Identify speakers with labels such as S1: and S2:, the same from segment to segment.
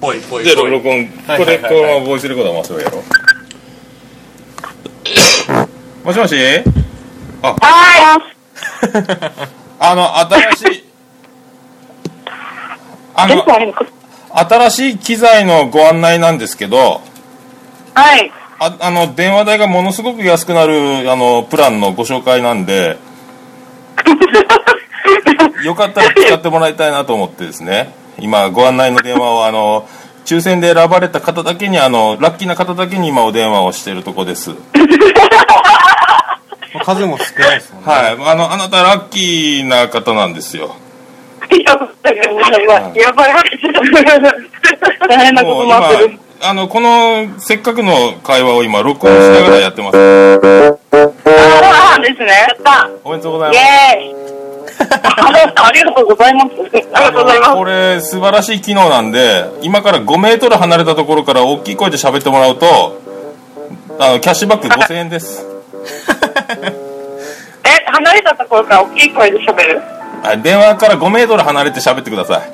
S1: ぽいぽい
S2: で録音。
S1: はい
S2: これこのままボイスレコーダー回せばいいやろ。もしもし？あ。
S3: は
S2: あの新しい。あ
S3: い。
S2: の。新しい機材のご案内なんですけど
S3: はい。
S2: ああの電話代がものすごく安くなるあのプランのご紹介なんで よかったら使ってもらいたいなと思ってですね今ご案内の電話をあの抽選で選ばれた方だけにあのラッキーな方だけに今お電話をしているとこです
S1: 数も少ないですもんね
S2: はいあのあなたラッキーな方なんですよ
S3: やばい、やばい。大変なこと
S2: もう
S3: になってる。
S2: 今あのこのせっかくの会話を今録音しながらやってます
S3: ああ、ですね。やった。
S2: おめでとうござい
S3: イ
S2: ます
S3: ェーイ。ありがとうございます。ありがとうございます。
S2: これ素晴らしい機能なんで今から5メートル離れたところから大きい声で喋ってもらうとあのキャッシュバック5000円です
S3: え、離れたところから大きい声で喋る？
S2: はい電話から5メートル離れて喋ってください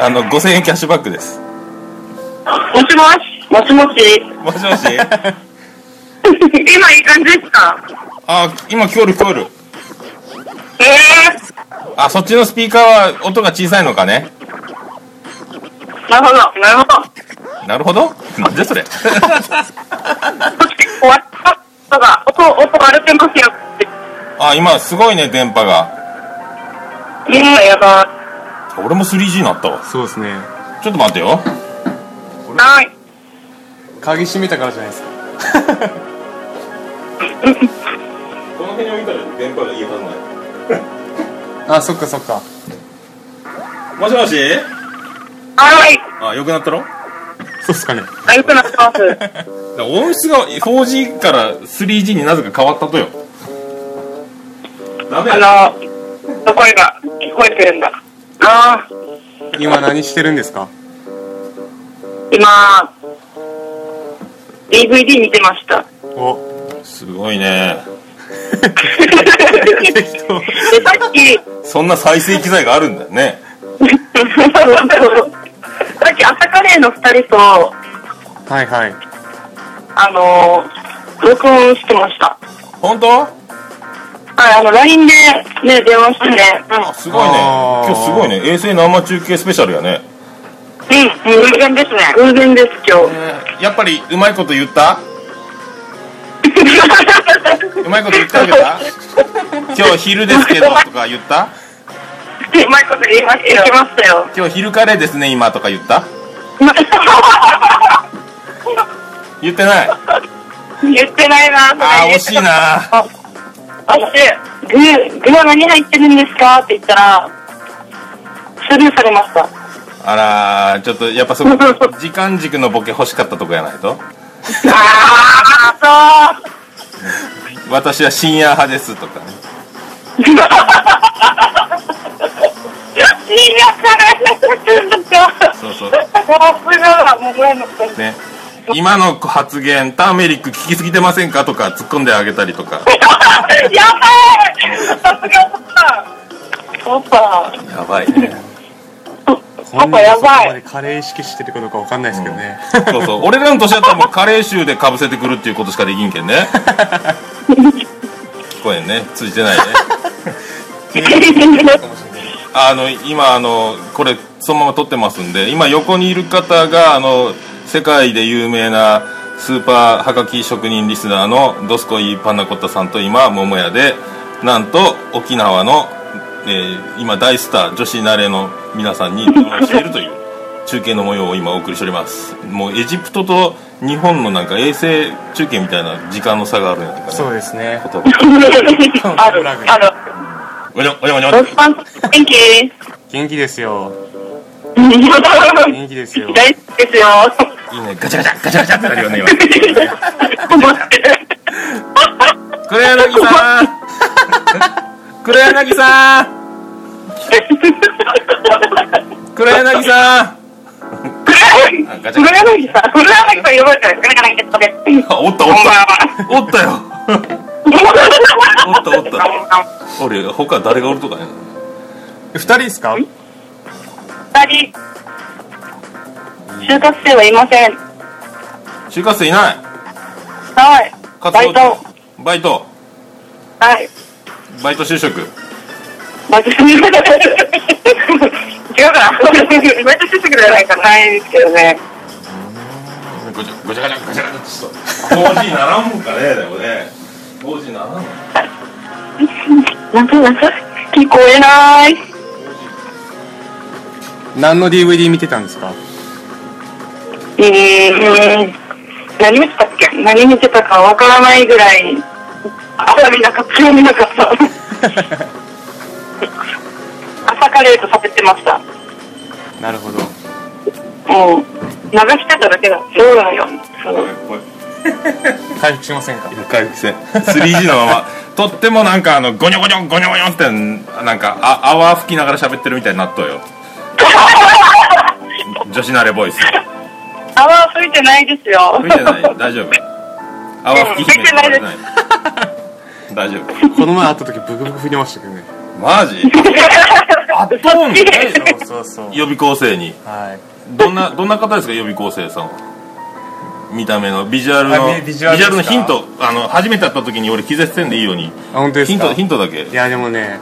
S2: あの5000円キャッシュバックです
S3: もしもし。もしもし？
S2: もしもし？
S3: 今いい感じですか？
S2: あ今聞こえる聞こえる
S3: ええ
S2: あそっちのスピーカーは音が小さいのかね？
S3: ー。なるほど、なるほど。
S2: なるほど？なんでそれ？
S3: そして、終わったが、音、音割れてますよ。
S2: あ今すごいね電波が
S3: いや、やば
S2: 俺も 3G になったわ
S1: そうですね
S2: ちょっと待ってよ
S3: い。はい。
S1: 鍵閉めたからじゃないですか
S2: この辺に置いたら電波がいいはずない
S1: あそっかそっか。
S2: もしもし？
S3: はい。
S2: あ良くなったろ
S1: そうっすかね。
S3: あ、よくなってます。
S2: だから音質が 4G から 3G になぜか変わったとよ。ダメ
S3: あの、声が聞こえてるんだ。ああ、
S1: 今何してるんですか？
S3: 今、DVD 見てました。
S1: お。
S2: すごいね
S3: さっき、
S2: そんな再生機材があるんだよね
S3: さっき朝カレーの二人と、
S1: はいはい
S3: あのー、録音してました。
S2: 本当？
S3: はい、あの、LINE でね、電話してね。
S2: すごいね今日すごいね衛星生中継スペシャルやね
S3: うん。うん、偶然ですね。偶然です、今日。
S2: やっぱりうまいこと言った？うまいこと言ってあげた？今日昼ですけどとか言った？
S3: うまいこと言いましたよ。言いましたよ。
S2: 今日昼カレーですね今とか言った？言ってない？
S3: 言ってないな、
S2: あー惜しいな
S3: あ、あして、具、具は何入ってるんですか？って言ったら、スルーされました。
S2: あらーちょっとやっぱそこ時間軸のボケ欲しかったとこやないと？
S3: あ
S2: 私は深夜派ですとかね。
S3: ー、そう。いいやつ
S2: そうそう。
S3: もう、すがもう、ごめんなさい。
S2: ね。今の発言ターメリック聞きすぎてませんかとか突っ込んであげたりとか。
S3: やばい。さすが。パパ。パパ。
S2: やばいね。
S3: パ パやばい。
S1: までカレー意識してるかどうかわかんないですけどね、
S2: そうそう。俺らの年だったらもうカレー臭でかぶせてくるっていうことしかできんけんね 聞こえんね。通じてないね。あの今あのこれそのまま撮ってますんで今横にいる方があの世界で有名なスーパーはがき職人リスナーのドスコイパンナコッタさんと今桃屋でなんと沖縄の、えー今大スター女子慣れの皆さんにしているという中継の模様を今お送りしております。もうエジプトと日本のなんか衛星中継みたいな時間の差があるんやないかね。
S1: そうですね。
S2: こと
S3: ある、ある。
S2: おにょおにょおにょ
S3: 元気？
S1: 元気ですよ。
S3: 大好
S1: 元気ですよ。
S3: きですよ。
S2: いいね。ガチャガチャガチャガチャってなるよね今。黒柳さん。黒柳さん。黒柳さんガチャ
S3: 黒柳さん、黒柳さん呼ばれた。
S2: おったおった。おったよおった。おった俺他誰がおるとかね
S1: 二人ですか
S3: 二人、就活生はいません。
S2: 就活生いない。
S3: はい。バイト。
S2: バイト。
S3: はい。
S2: バイト就職。
S3: バイト違うかなバイトしてくれないかないですけどね。
S2: ごちゃごちゃごちゃごちゃごちゃちょっと工事ならんもんかねでもね工事ならんもん
S3: なんか、なんか、聞こえない。
S1: 何の DVD 見てたんですか
S3: うーん。何見てたっけ何見てたかわからないぐらい、朝見なかった、見なかった。朝カレーと食べてました。
S1: なるほど。
S3: もう、流してただけだ。そうだよ。そう
S1: 回復しませんか？
S2: 回復せん。3G のまま。とってもなんかあのゴニョゴニョゴニョゴニョってなんかあ泡吹きながら喋ってるみたいになっとうよ。女子慣れボイス。
S3: 泡吹いてないですよ。
S2: 吹いてない。大丈夫。泡吹き姫
S3: 吹いてないです。
S2: 大丈夫。
S1: この前会った時ブクブク振りましたけどね。
S2: マジ？あ
S1: そうそうそう。
S2: 予備校生に。
S1: はい。
S2: どんなどんな方ですか予備校生さんは？見た目の。ビジュアルの
S1: あビビジュアル
S2: のヒント。あの初めて会った時に俺気絶せんでいいように。
S1: あ本当ですか？
S2: ヒントヒントだけ。
S1: いやでもね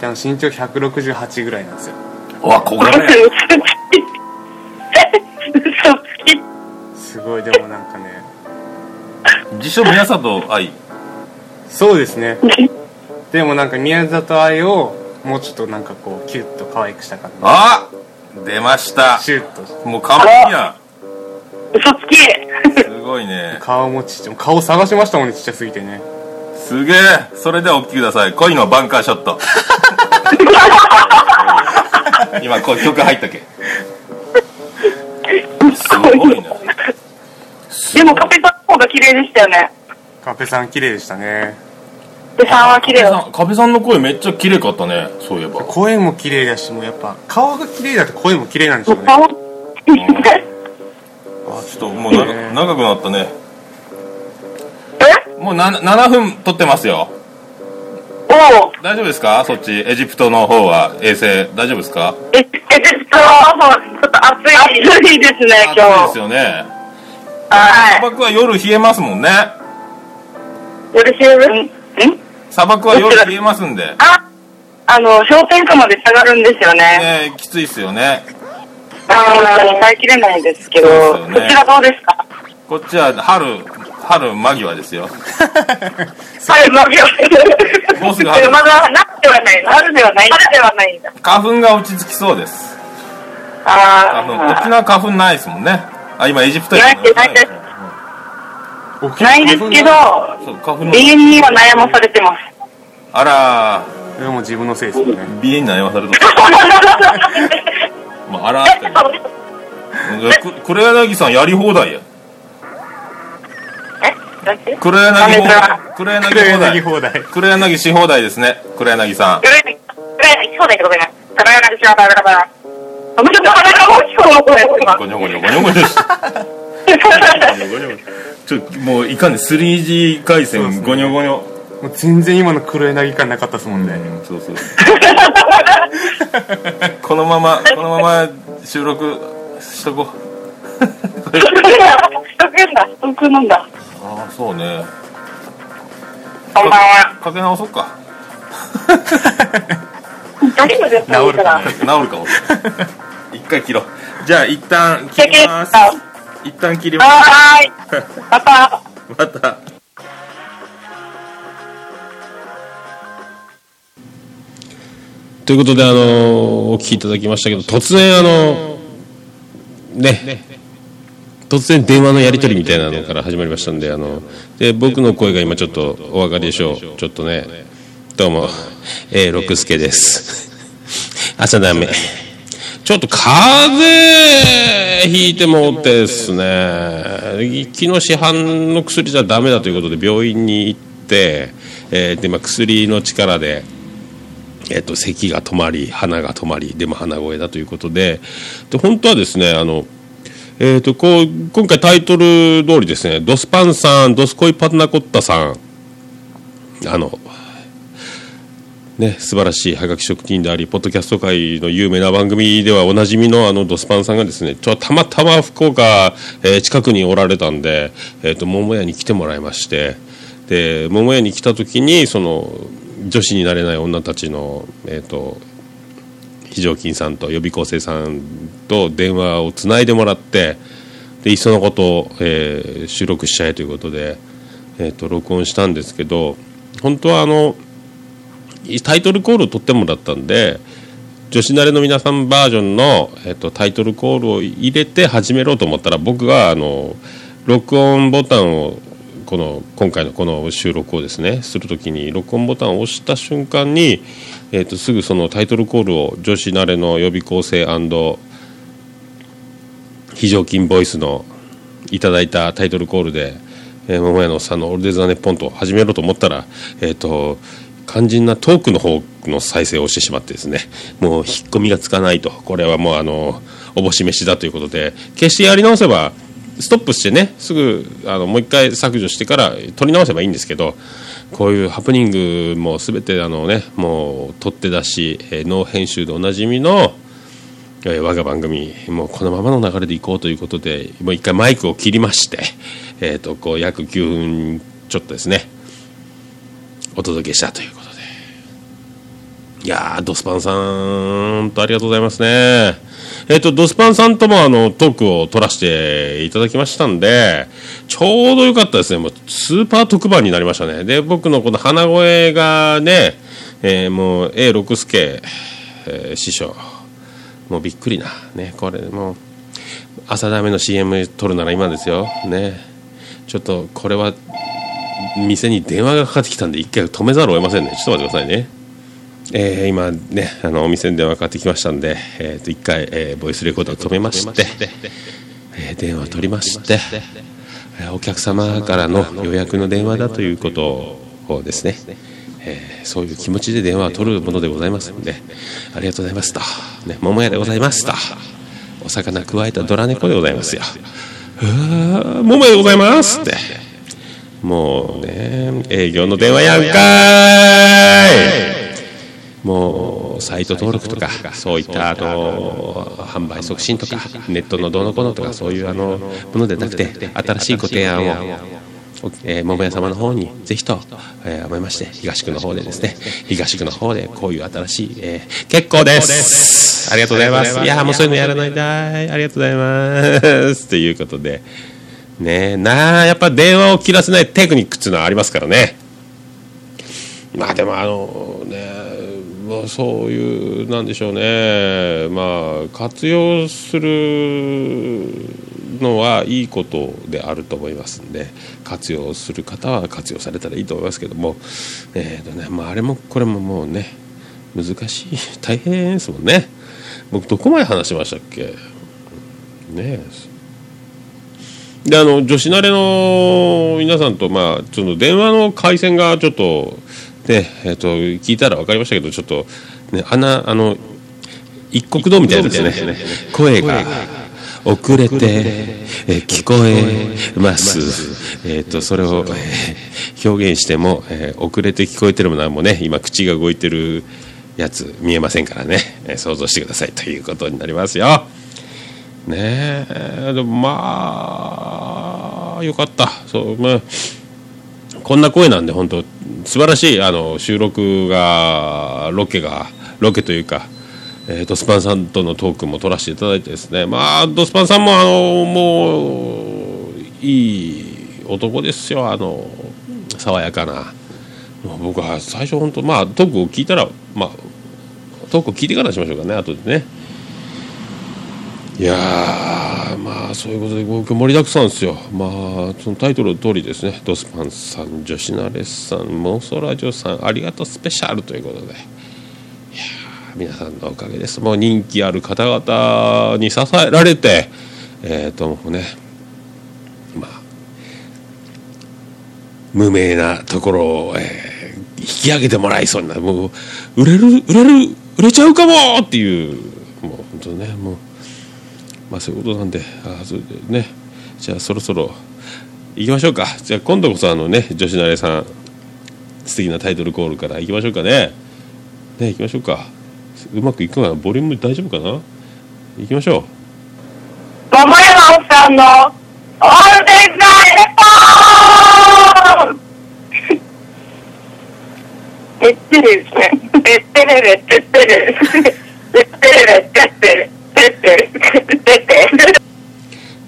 S1: でも身長168ぐらいなんですよ。
S2: うわ小柄
S3: 嘘
S2: ね。
S1: すごいでもなんかね。
S2: 自称宮里愛
S1: そうですね。でもなんか宮里愛をもうちょっとなんかこうキュッと可愛くした感
S2: あ出ました。
S1: じシュッと。
S2: もう完璧や
S3: 嘘つき。
S2: すごいね。
S1: 顔もちっちゃい顔探しましたもんねちっちゃすぎてね。
S2: すげえ。それではお聞きください。恋のバンカーショット。今こう曲入ったけ。すごいね。
S3: でもカペさんの方が綺麗でしたよね。
S1: カペさん綺麗でしたね
S3: カペさんは綺麗よ。
S2: カペさんの声めっちゃ綺麗かったねそういえば。
S1: 声も綺麗だしもうやっぱ顔が綺麗だと声も綺麗なんでしょうね。
S3: 顔
S2: あちょっともうな
S1: ね
S2: 長くなったね。
S3: え？
S2: もうな7分撮ってますよ。
S3: おう。
S2: 大丈夫ですか？そっち。エジプトの方は衛星。大丈夫ですか？
S3: え、え、ちょっと、ちょっと暑い。暑いですね、今
S2: 暑いです
S3: 日。
S2: よね。
S3: は
S2: 砂漠は夜冷えますもんね。
S3: い。よろしく、んん
S2: 砂漠は夜冷えますんで。
S3: あ、あの、氷点下まで下がるんですよね。
S2: ねきついっすよね。
S3: あー耐えきれないですけど、ちらどうですか？
S2: こっちは春春間際ですよ。
S3: はい、まあ、
S2: もうすぐ春。
S3: まだ、夏ではない。春ではない。春ではないんだ。
S2: 花粉が落ち着きそうです。
S3: あ
S2: 花粉沖縄花粉ないですもんね。あ今エジプト
S3: ないですないです。
S1: 沖
S3: ないですけど、
S2: そう花粉の。
S3: 永遠には悩まされてます。
S2: あら。
S1: それはもう自分のせいですよね。
S2: 鼻炎に悩まされると まああらーって。く黒柳さんやり放題や。黒柳放題。黒柳
S1: 黒
S2: 放題。
S1: 柳放題。
S2: 黒柳し放題ですね。黒柳さん。
S3: それ、それ、そうだけどね。それは何しようか、だから。あ、むしろ、鼻が大きくの声、今。
S2: ゴニョゴニョゴニョゴニョしてちょもういかんね 3G 回線ゴニョゴニョ
S1: もう全然今の黒柳感なかったですもんね、
S2: うんそうそう このままこのまま収録しとこう
S3: ストックんだ、ストックなんだ。
S2: ああそうね
S3: こんばんは。
S2: かけ直そうか
S3: 大丈夫ですか
S1: 治るか
S2: 治るかも一回切ろうじゃあ一旦切ります
S3: は
S2: 一旦切ります
S3: ーい。また。
S2: また
S4: ということで、あのお聞きいただきましたけど、突然、あのね、突然電話のやり取りみたいなのから始まりましたんで、あので僕の声が今ちょっとお分かりでしょう。ちょっとね、どうも、えー、六助です。朝ダメ。ちょっと風邪ひいてもってですね、昨日市販の薬じゃダメだということで病院に行って、えーで、まあ、薬の力で、えっと咳が止まり鼻が止まりでも鼻声だということでで本当はですねあの、えっとこう今回タイトル通りですねドスパンさんドスコイパナコッタさんあのね、素晴らしいはがき職人でありポッドキャスト界の有名な番組ではおなじみのあのドスパンさんがですねちょたまたま福岡、えー近くにおられたんで、えー、と桃屋に来てもらいましてで桃屋に来た時にその女子になれない女たちの、えー、と非常勤さんと予備校生さんと電話をつないでもらってでいっそのことを、え収録しちゃえということで、えー、と録音したんですけど本当はあのタイトルコールを取ってもらったんで女子慣れの皆さんバージョンの、えっと、タイトルコールを入れて始めろうと思ったら僕があの録音ボタンをこの今回のこの収録をですねするときに録音ボタンを押した瞬間に、えっと、すぐそのタイトルコールを女子慣れの予備校生非常勤ボイスのいただいたタイトルコールで「えー、桃屋のおっさんのオールデザネポン」と始めろと思ったらえっ、と肝心なトークの方の再生をしてしまってですねもう引っ込みがつかないと。これはもうあのおぼし飯だということで決してやり直せばストップしてねすぐあのもう一回削除してから取り直せばいいんですけどこういうハプニングも全てあのねもう取って出し、えーノ編集でおなじみのえー我が番組もうこのままの流れでいこうということでもう一回マイクを切りまして、えー、とこう約9分ちょっとですねお届けしたということで。いやードスパンさんとありがとうございますね。えっ、とドスパンさんともあのトークを取らせていただきましたんでちょうどよかったですね。もうスーパー特番になりましたね。で僕のこの鼻声がね、えーもう A 六助、えー師匠。もうびっくりな。ねこれもう朝ダメの CM 撮るなら今ですよ。ね。ちょっとこれは店に電話がかかってきたんで一回止めざるを得ませんね。ちょっと待ってくださいね。えー今ねあのお店に電話かかってきましたんで、えー、と一回、えーボイスレコーダーを止めまして、えー電話を取りまして、えーお客様からの予約の電話だということをですね、えーそういう気持ちで電話を取るものでございますのでありがとうございますと、ね、桃屋でございますと。お魚加えたドラ猫でございますよ。桃屋でございますって。もうね営業の電話やんかーい。もうサイト登録とかそういったあの販売促進とかネットのどうのこうのとかそういうあのものでなくて新しいご提案を、えー桃屋様の方にぜひと、えー思いまして東区の方でですね東区の方でこういう新しい、えー結構です。ありがとうございます。いやもうそういうのやらないだい。ありがとうございます。ということでねえ。なあやっぱ電話を切らせないテクニックっていうのはありますからね。まあでもあのねまあそういうなんでしょうね。まあ活用するのはいいことであると思いますんで。活用する方は活用されたらいいと思いますけども。えーとねまああれもこれももうね難しい大変ですもんね。僕どこまで話しましたっけ？ねえ。であの女子慣れの皆さんと、まあ、ちょっと電話の回線がちょっと、ねえっと聞いたら分かりましたけどちょっと、ね、穴あの一国道みたいですね。声が遅れて、えー聞こえます、えっとそれを、えー表現しても、えー遅れて聞こえてるものはもうね今口が動いてるやつ見えませんからね、えー想像してくださいということになりますよ。ねえ。でもまあよかった。そうまあこんな声なんで本当素晴らしいあの収録がロケがロケというか、えー、ドスパンさんとのトークも取らせていただいてですね。まあドスパンさんもあのもういい男ですよ。あの爽やかな。僕は最初本当まあトークを聞いたらまあトークを聞いてからしましょうかね後でね。いやーまあそういうことで僕盛りだくさんですよ。まあそのタイトルの通りですね。ドスパンさん女子ナレさんモンソラジオさんありがとうスペシャルということで。いやー皆さんのおかげです。もう人気ある方々に支えられてえっ、ともうねまあ無名なところを、えー引き上げてもらいそうになる。もう売れる売れる売れちゃうかもっていう。もう本当ねもうまあそういうことなんであそれでね。じゃあそろそろ行きましょうか。じゃあ今度こそあのね女子慣れさん素敵なタイトルコールから行きましょうかね。ね行きましょうか。うまくいくかな？ボリューム大丈夫かな？行きましょう。
S3: 桃山さんのオールデイズ・ザ・レポーン。てってれですね。てってれれ、てってれ。てってれれ、てってれ。てってれ。てってれ。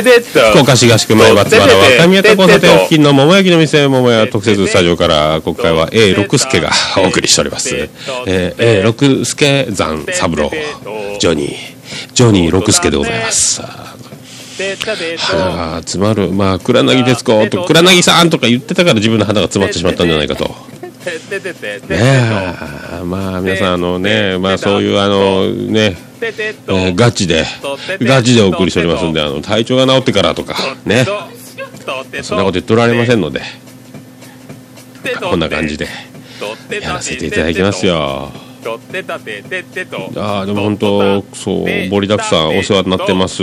S2: て
S4: 福岡市合宿前松原若宮田交差点付近の桃焼きの店桃屋特設スタジオから今回は A 六助がお送りしております、えー、A 六助山三郎ジョニージョニー六助でございます。鼻が詰まる。まあ黒柳徹子と黒柳さんとか言ってたから自分の鼻が詰まってしまったんじゃないかと。ねえまあ皆さんあのねまあそういうあのねえーガチで。ガチでお送りしておりますんであの体調が治ってからとか。ね。そんなこと言っておられませんので。こんな感じで。やらせていただきますよ。ああでも本当そう盛りだくさんお世話になってます。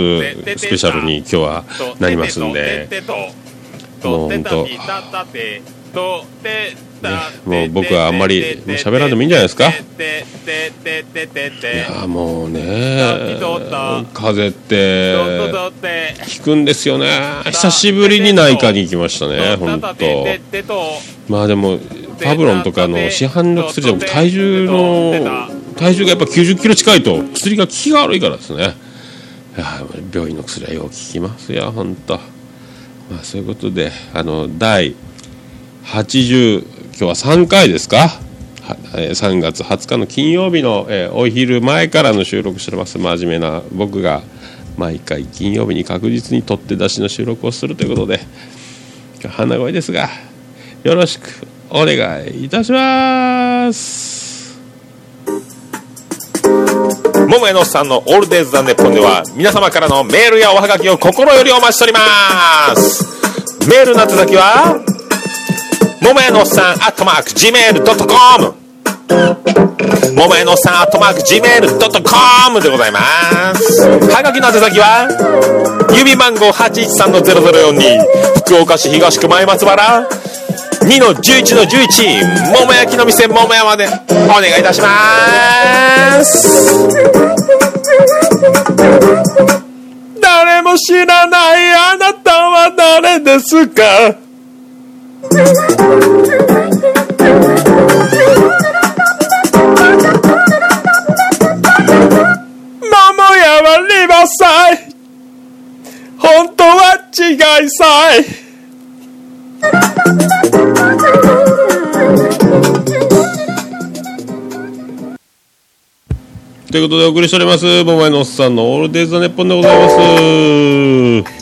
S4: スペシャルに今日はなりますんで。もう本当もう僕はあんまり喋らんでもいいんじゃないですか。いやもうね風邪って効くんですよね。久しぶりに内科に行きましたね本当。まあでもパブロンとかの市販の薬でも体重の体重がやっぱ90キロ近いと薬が効きが悪いからですねいや病院の薬はよう効きますよ本当まあそういうことであの第80今日は3回ですか？はえー3月20日の金曜日の、えーお昼前からの収録しております。真面目な僕が毎回金曜日に確実に取って出しの収録をするということで今日鼻声ですがよろしくお願いいたします。
S2: 桃屋のさんのオールデイズ・ザ・ネッポンでは皆様からのメールやおはがきを心よりお待ちしております。メールの宛先は桃屋のさんアットマーク Gmail.com 桃屋のおっさんアットマーク Gmail.com でございます。はがきの宛先は郵便番号813-0042福岡市東区前松原2の11の11桃焼きの店桃屋までお願いいたします。誰も知らないあなたは誰ですか？桃屋はリバサイ。本当は違いさい。
S4: ということでお送りしております。桃屋のおっさんのオールデイズ・ザ・ネッポンでございます。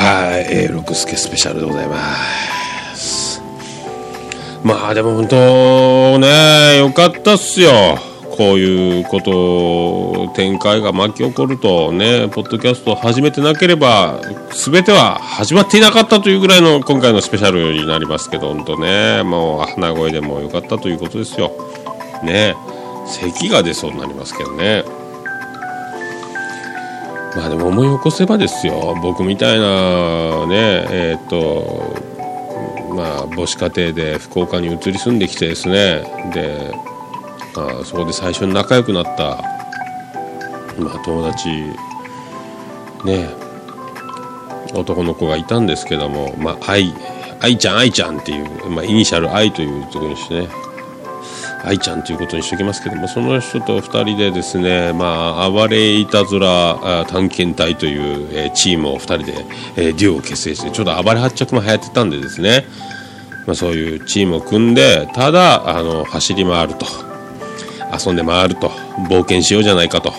S4: はい六助スペシャルでございます。まあでも本当ねよかったっすよ。こういうこと展開が巻き起こるとねポッドキャスト始めてなければ全ては始まっていなかったというぐらいの今回のスペシャルになりますけど本当ねもう鼻声でもよかったということですよ。ね。咳が出そうになりますけどね。まあでも思い起こせばですよ。僕みたいなねえっ、とまあ母子家庭で福岡に移り住んできてですね。で、まあ、そこで最初に仲良くなった、まあ、友達ね男の子がいたんですけどもまあ愛愛ちゃん愛ちゃんっていう、まあ、イニシャル愛というところにしてね。愛ちゃんということにしておきますけどもその人と2人でですね、まあ、暴れいたずら探検隊という、えチームを2人で、えデュオを結成してちょうど暴れ発着も流行ってたんでですね、まあ、そういうチームを組んでただあの走り回ると。遊んで回ると。冒険しようじゃないかと。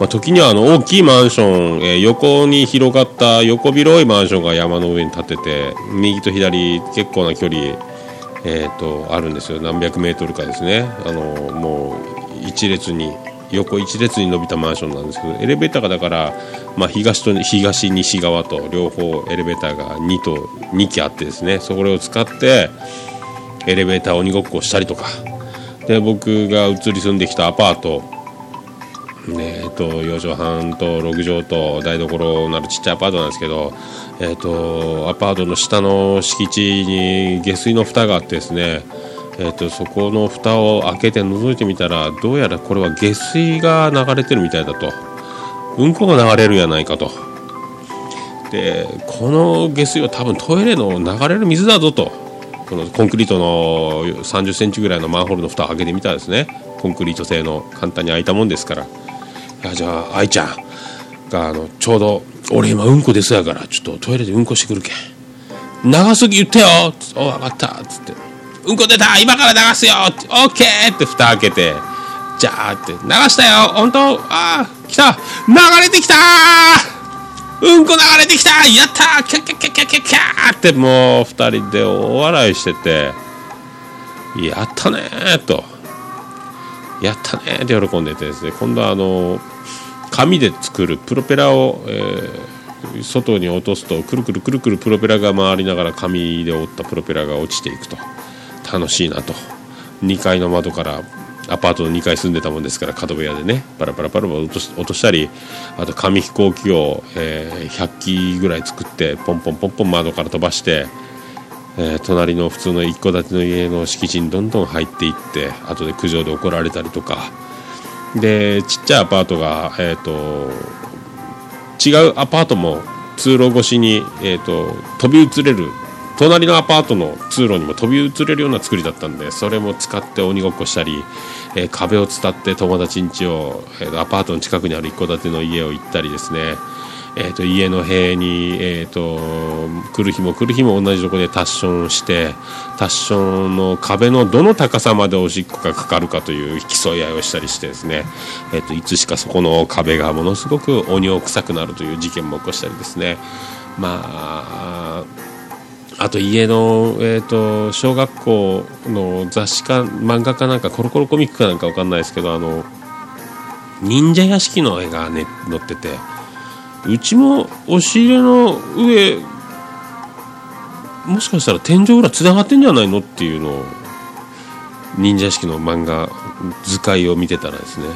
S4: まあ、時にはあの大きいマンション、えー横に広がった横広いマンションが山の上に建てて右と左結構な距離えー、とあるんですよ。何百メートルかですね。あのもう一列に横一列に伸びたマンションなんですけどエレベーターがだから、まあ、東と東西側と両方エレベーターが2と2機あってですね。それを使ってエレベーター鬼ごっこをしたりとか。で僕が移り住んできたアパートねえっと4畳半と6畳と台所なるちっちゃいアパートなんですけど、えっとアパートの下の敷地に下水の蓋があってですね、えっとそこの蓋を開けて覗いてみたらどうやらこれは下水が流れてるみたいだと。うんこが流れるやないかと。でこの下水は多分トイレの流れる水だぞと。このコンクリートの3 0センチぐらいのマンホールの蓋を開けてみたらですね。コンクリート製の簡単に開いたもんですから。いやじゃあ愛ちゃんがあのちょうど俺今うんこですやからちょっとトイレでうんこしてくるけん。長すぎ言ってよ。つってお分かった。っつって。うんこ出た。今から流すよ。オッケー。って蓋開けて。じゃあって。流したよ。本当？ああ来た。流れてきたうんこ流れてきた。やったキャキャキャキャキャキャってもう二人で大笑いしてて。やったねーと。やったね。って喜んでてですね。今度はあの紙で作るプロペラを、えー外に落とすとくるくるくるくるプロペラが回りながら紙で折ったプロペラが落ちていくと。楽しいなと。2階の窓からアパートの2階住んでたもんですから角部屋でね。パラパラパラパラ落とし落としたりあと紙飛行機を、えー100機ぐらい作ってポンポンポンポン窓から飛ばして、えー隣の普通の一戸建ての家の敷地にどんどん入っていって後で苦情で怒られたりとか。でちっちゃいアパートが、えー、と違うアパートも通路越しに、えー、と飛び移れる。隣のアパートの通路にも飛び移れるような作りだったんでそれも使って鬼ごっこしたり、えー壁を伝って友達ん家を、えーアパートの近くにある一戸建ての家を行ったりですね。えー、と家の塀に、えー、と来る日も来る日も同じとこでタッションしてタッションの壁のどの高さまでおしっこがかかるかという競い合いをしたりしてですね、えー、といつしかそこの壁がものすごく鬼を臭くなるという事件も起こしたりですね。まああと家の、えー、と小学校の雑誌か漫画かなんかコロコロコミックかなんかわかんないですけどあの忍者屋敷の絵が、ね、載っててうちも押し入れの上もしかしたら天井裏つながってんじゃないのっていうのを忍者屋敷の漫画図解を見てたらですね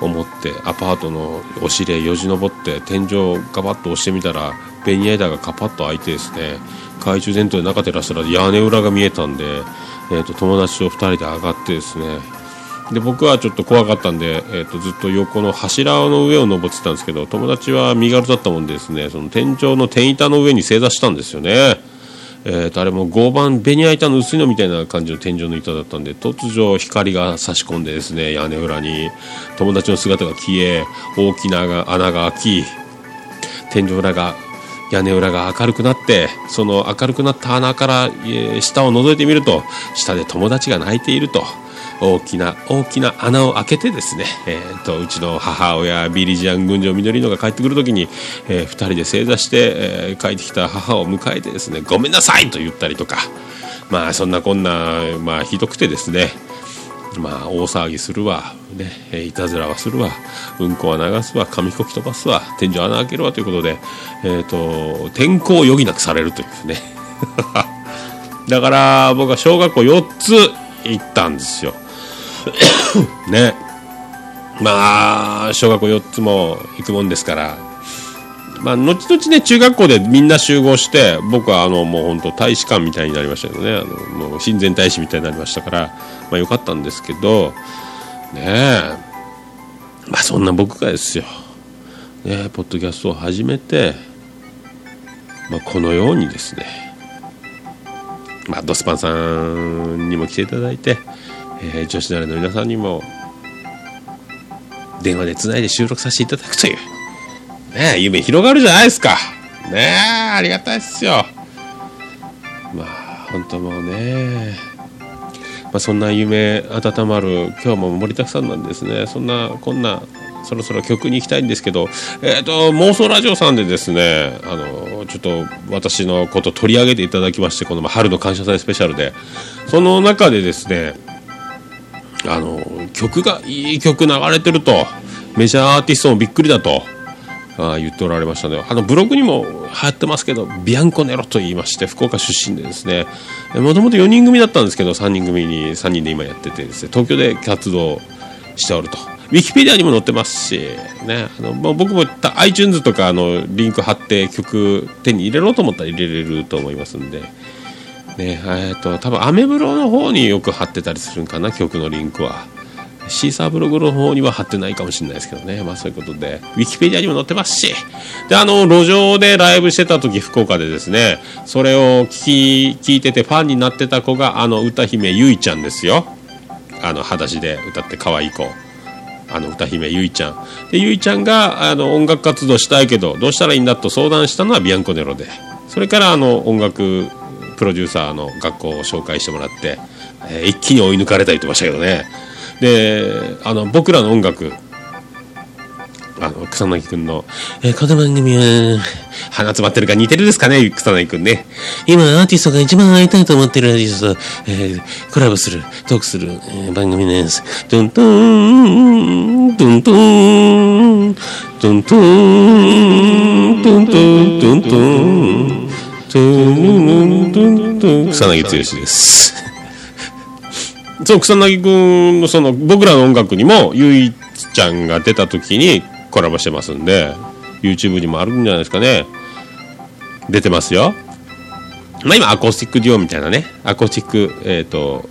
S4: 思ってアパートの押し入れよじ登って天井をガバッと押してみたらベニヤ板がカパッと開いてですね懐中電灯で中照らしたら屋根裏が見えたんで、えー、と友達と2人で上がってですねで僕はちょっと怖かったんで、えー、とずっと横の柱の上を登ってたんですけど友達は身軽だったもんですねその天井の天板の上に正座したんですよね。えー、とあれも合板ベニヤ板の薄いのみたいな感じの天井の板だったんで突如光が差し込んでですね屋根裏に友達の姿が消え大きな穴が開き天井裏が屋根裏が明るくなってその明るくなった穴から、え下を覗いてみると下で友達が泣いていると大きな大きな穴を開けてですね、えー、とうちの母親ビリジアン群青緑野が帰ってくる時に、え2人で正座して、えー帰ってきた母を迎えてですねごめんなさいと言ったりとかまあそんなこんな、まあ、ひどくてですねまあ大騒ぎするわ、ね、いたずらはするわうんこは流すわ紙飛行機飛ばすわ天井穴開けるわということで、えー、と転校を余儀なくされるというね。だから僕は小学校4つ行ったんですよ。ね。まあ小学校4つも行くもんですから。まあ後々ね中学校でみんな集合して僕はあのもう本当大使館みたいになりましたけどね。あのもう親善大使みたいになりましたから。まあよかったんですけど。ねえ。まあそんな僕がですよ。ねポッドキャストを始めて。まあこのようにですね。まあ、ドスパンさんにも来ていただいて、えー女子大の皆さんにも電話でつないで収録させていただくという、ね、夢広がるじゃないですか。ねえ、ありがたいっすよ。まあ、本当もうね、まあ、そんな夢温まる今日も盛りだくさんなんですね。そんな、こんな、そろそろ曲に行きたいんですけど、えっ、と、妄想ラジオさんでですね、あの、ちょっと私のこと取り上げていただきまして、この春の感謝祭スペシャルで、その中でですね、あの曲がいい曲流れてるとメジャーアーティストもびっくりだとあ言っておられましたね。あのブログにも貼ってますけどビアンコネロと言いまして福岡出身でですね。もともと4人組だったんですけど3人組に3人で今やっててですね。東京で活動しておると。ウィキペディアにも載ってますし、ね、あのまあ、僕も iTunes とかあのリンク貼って曲手に入れろと思ったら入れれると思いますんで、ねえーと、多分アメブロの方によく貼ってたりするんかな曲のリンクは。シーサーブログの方には貼ってないかもしれないですけどね。まあそういうことで、ウィキペディアにも載ってますし、で、あの、路上でライブしてた時、福岡でですね、それを聞き、聞いててファンになってた子が、あの、歌姫ゆいちゃんですよ。あの、裸足で歌って可愛い子。あの歌姫ゆいちゃんでゆいちゃんがあの音楽活動したいけどどうしたらいいんだと相談したのはビアンコネロでそれからあの音楽プロデューサーの学校を紹介してもらって、えー、一気に追い抜かれたりとましたけどね。であの僕らの音楽あの草薙君の、えー、この番組は鼻詰まってるか似てるですかね草薙君ね。今アーティストが一番会いたいと思ってるアーティストと、えー、コラボするトークする、えー、番組です。ドントンドントンドントンドントンドントン。トントントン草薙剛ですそう草薙君のその僕らの音楽にもゆいちゃんが出た時にコラボしてますんで YouTube にもあるんじゃないですかね出てますよまあ今アコースティックデュオみたいなねアコースティックえっ、ー、と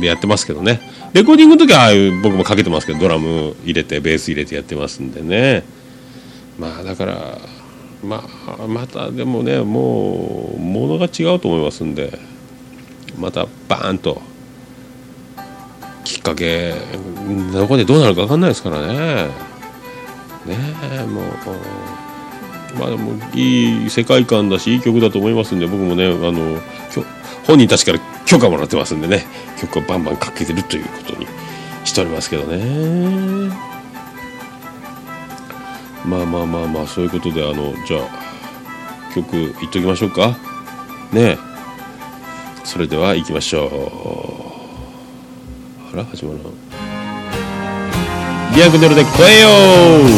S4: でやってますけどねレコーディングの時はああいう僕もかけてますけどドラム入れてベース入れてやってますんでねまあだからまあまたでもねもうものが違うと思いますんでまたバーンときっかけどこでどうなるか分かんないですからね。ねもうまあでもいい世界観だしいい曲だと思いますんで僕もねあの本人たちから許可もらってますんでね曲をバンバンかけてるということにしておりますけどね。まあまあまあまあそういうことであのじゃあ曲いっときましょうか。ねそれではいきましょう。あら始まらん「ギャグドルで超えよう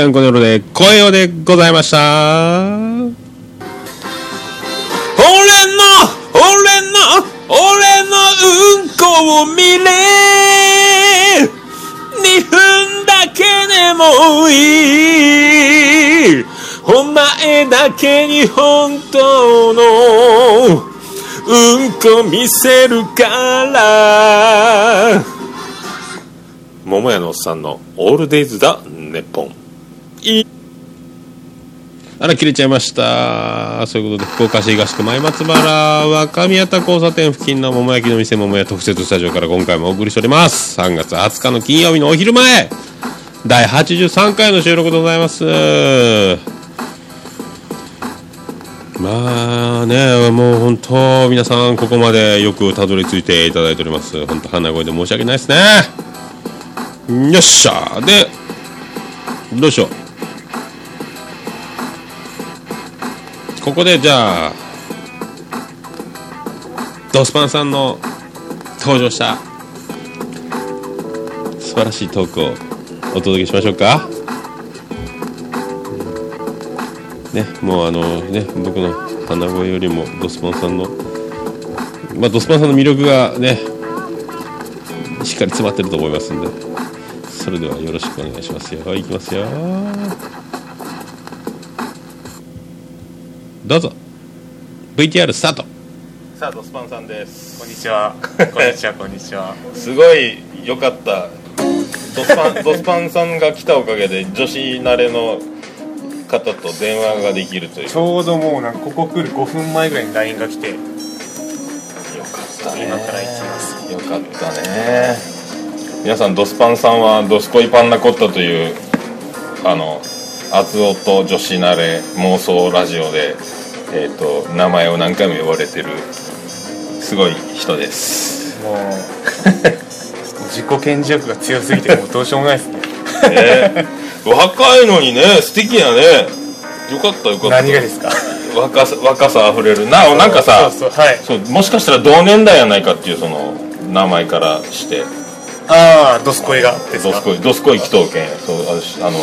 S4: アンコネロで声をでございました。
S2: 俺の俺の俺のうんこを見れ。2分だけでもいい。お前だけに本当のうんこ見せるから。桃屋のおっさんの「オールデイズ・だネッポン」い
S4: あら切れちゃいました。そういうことで福岡市東区前松原若宮田交差点付近の桃焼きの店桃屋特設スタジオから今回もお送りしております。3月20日の金曜日のお昼前。第83回の収録でございます。まあねもう本当皆さんここまでよくたどり着いていただいております。本当鼻声で申し訳ないですね。よっしゃ。でどうしよう。ここでじゃあドスパンさんの登場した素晴らしいトークをお届けしましょうか。ねもうあのね僕の鼻声よりもドスパンさんのまあドスパンさんの魅力がねしっかり詰まってると思いますんでそれではよろしくお願いしますよ。いきますよ。どうぞ。VTR スタート。
S2: さあドスパンさんです。
S1: こんにちは。こんにちはこんにちは。
S2: すごい良かった。ドスパン ドスパンさんが来たおかげで女子慣れの方と電話ができるという。
S1: ちょうどもうなんかここ来る5分前ぐらいに LINE が来て
S2: よかったね。
S1: 今から行きます。
S2: よかったね。皆さんドスパンさんはドスコイパンナコッタというあの厚尾と女子慣れ妄想ラジオで、えー、と名前を何回も呼ばれてるすごい人です。
S1: もう 自己顕示欲が強すぎてもうどうしようもないですね。
S2: ね。若いのにね素敵やね。よかったよかった。
S1: 何がですか？
S2: 若さ若さあふれる。ななんかさ
S1: そうはい。
S2: もしかしたら同年代やないかっていうその名前からして。
S1: ああドスコイがですか？
S2: ドスコイドスコイ祈祷犬そうああの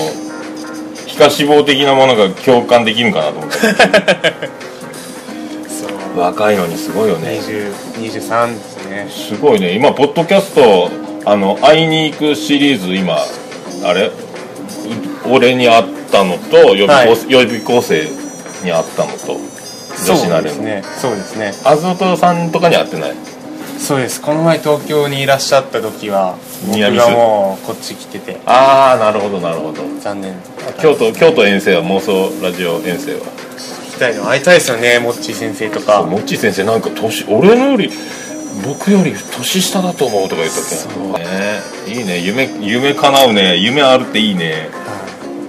S2: 皮下脂肪的なものが共感できるんかなと思って。
S1: そ う
S2: 若いのにすごいよね。
S1: 20 23ですね。
S2: すごいね。今ポッドキャストあの会いに行くシリーズ今あれ？う俺に会ったのと予備,、
S1: はい。
S2: 予備校生に会ったのと女子
S1: そう
S2: 慣れの、
S1: ですね。そうですね。
S2: アズオトさんとかに会ってない？
S1: そうです。この前東京にいらっしゃった時は僕がもうこっち来てて。
S2: ああなるほどなるほど。
S1: 残念
S2: 京都京都遠征は妄想ラジオ遠征は。
S1: 聞きたいの会いたいですよねモッチー先生とか。
S2: モッチー先生なんか年俺のより僕より年下だと思うとか言ったっけ
S1: そう。
S2: ね。いいね。夢夢叶うね。夢あるっていいね。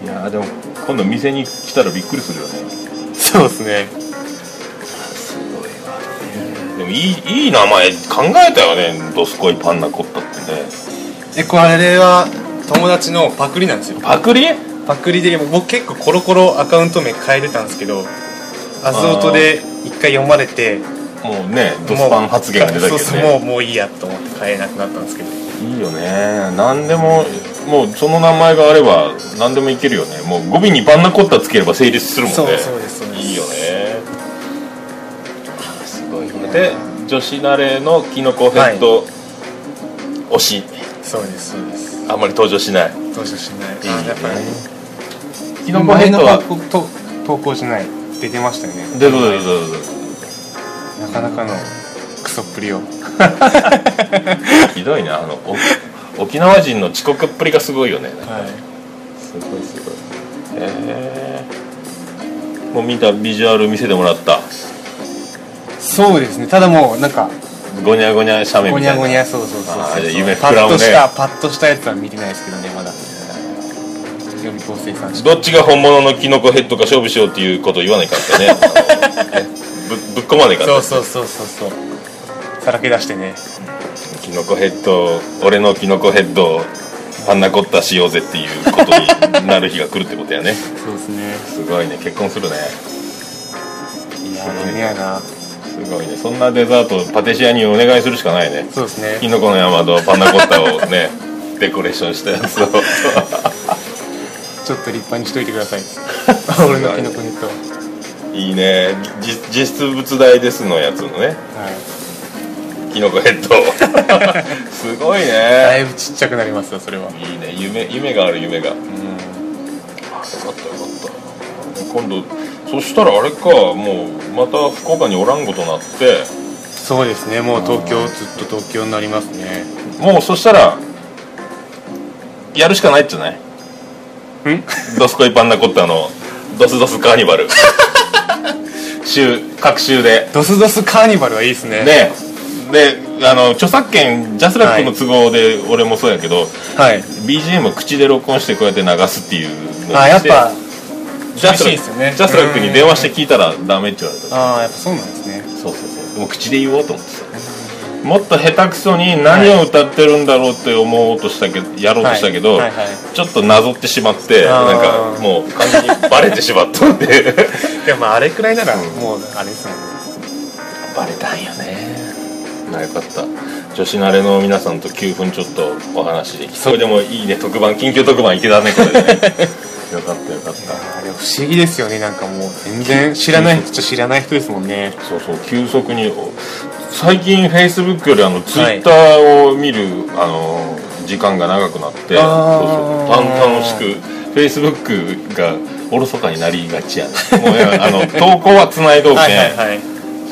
S2: い。やーでも今度店に来たらびっくりするよね。
S1: そうですね。
S2: でもいいいい名前考えたよね。ドスコイパンナコッタってね
S1: えこれは友達のパクリなんですよ。
S2: パクリ？
S1: パクリで僕結構コロコロアカウント名変えてたんですけどアズオトで一回読まれて
S2: もうねドスパン発言が出たけどね。
S1: そうそうもうもういいやと思って変えなくなったんですけど。
S2: いいよね。何でももうその名前があれば何でもいけるよね。もう語尾にパンナコッタつければ成立するもんね。
S1: そうそうですそうです。
S2: いいよね。すごいね。で女子慣れのキノコヘッド推し、
S1: そうですそうです。
S2: あんまり登場しない。
S1: 登場しない。あやっぱり
S2: キノコヘッドは
S1: と投稿じゃない。出てましたよね。
S2: でどうぞどうぞどうぞ
S1: なかなかのクソっぷりを。
S2: ひどいねあのお沖縄人の遅刻っぷりがすごいよね。
S1: はい。
S2: すごいすごい。へえもう見たビジュアル見せてもらった。
S1: そうですね。ただもうなんか
S2: ゴニャゴニャ写メみたいな。
S1: ゴニャゴニャそうそうそうそう
S2: じゃあ夢
S1: パ
S2: 膨らむね。
S1: ッとしたパッとしたやつは見てないですけどねまだ。予備校生産して
S2: どっちが本物のキノコヘッドか勝負しようっていうこと言わないかったね。ぶぶっ込まないかった
S1: そうそうそうそうそう。さらけ出してね。
S2: キノコヘッド俺のキノコヘッドパンナコッタしようぜっていうことになる日が来るってことやね。
S1: そうですね。
S2: すごいね結婚するね。
S1: いや夢やな
S2: すごいね。そんなデザートパティシエにお願いするしかないね。
S1: そうですね。
S2: キノコの山とパンナコッタをね デコレーションしたやつを。
S1: ちょっと立派にしといてください。俺のキノコヘッドはい
S2: いね。じ実物大ですのやつのね。キノコヘッドすごいね。
S1: だいぶちっちゃくなりますよそれは。い
S2: いね。夢夢がある夢が、あよかったよかった。今度そしたらあれかもうまた福岡におらんことなって。
S1: そうですねもう東京ずっと東京になりますね。
S2: もうそしたらやるしかないっじゃない？
S1: ん？
S2: ドスコイパンナコッタのドスドスカーニバル。週各週で。
S1: ドスドスカーニバルはいいですね。
S2: ね。であの著作権ジャスラックの都合で俺もそうやけど、
S1: はい。
S2: BGM を口で録音してこうやって流すっていうのを
S1: あやっぱ
S2: ジャスラックジャスラックに電話して聞いたらダメって言われた
S1: ああやっぱそうなんですね。
S2: そうそうそう。でも口で言おうと思ってさもっと下手くそに何を歌ってるんだろうって思おうとしたけどやろうとしたけど、
S1: はいはい。はい
S2: ちょっとなぞってしまってなんかもう完全にバレてしまったんで。
S1: でもまああれくらいならもうあれですもんね。
S2: バレたんよね。まあよかった。女子慣れの皆さんと9分ちょっとお話できそれでもいいね。特番緊急特番いけたねこれでね よかったよかった。
S1: あれ不思議ですよね。なんかもう全然知らない人と知らない人ですもんね。
S2: そうそう急速に最近フェイスブックよりあのツイッターを見る、あの時間が長くなってそう
S1: あ
S2: そう楽しくフェイスブックがおろそかになりがちやねもうねあの 投稿はつないどうけ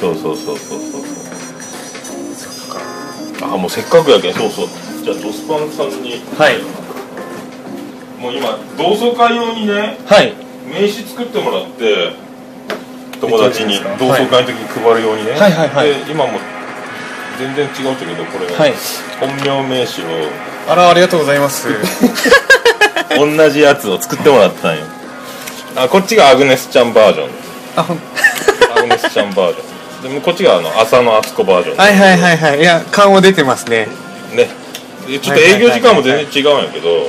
S2: そうそうそうそうそう。あもうせっかくやけん。そうそう。じゃあドスパンさんに
S1: はい
S2: もう今同窓会用にね
S1: はい。
S2: 名刺作ってもらって友達に同窓会の時に配るようにね、
S1: はい。はい。はい。
S2: で今も全然違うんだけどこれ、
S1: はい。
S2: 本名名刺を。
S1: あらありがとうございます。
S2: 同じやつを作ってもらったんよ。あこっちがアグネスちゃんバージョン。
S1: あほん
S2: アグネスちゃんバージョン。でもこっちがあの浅野敦子バージョン。
S1: はいはいはいはい。いや顔も出てますね。
S2: ね。でちょっと営業時間も全然違うんやけど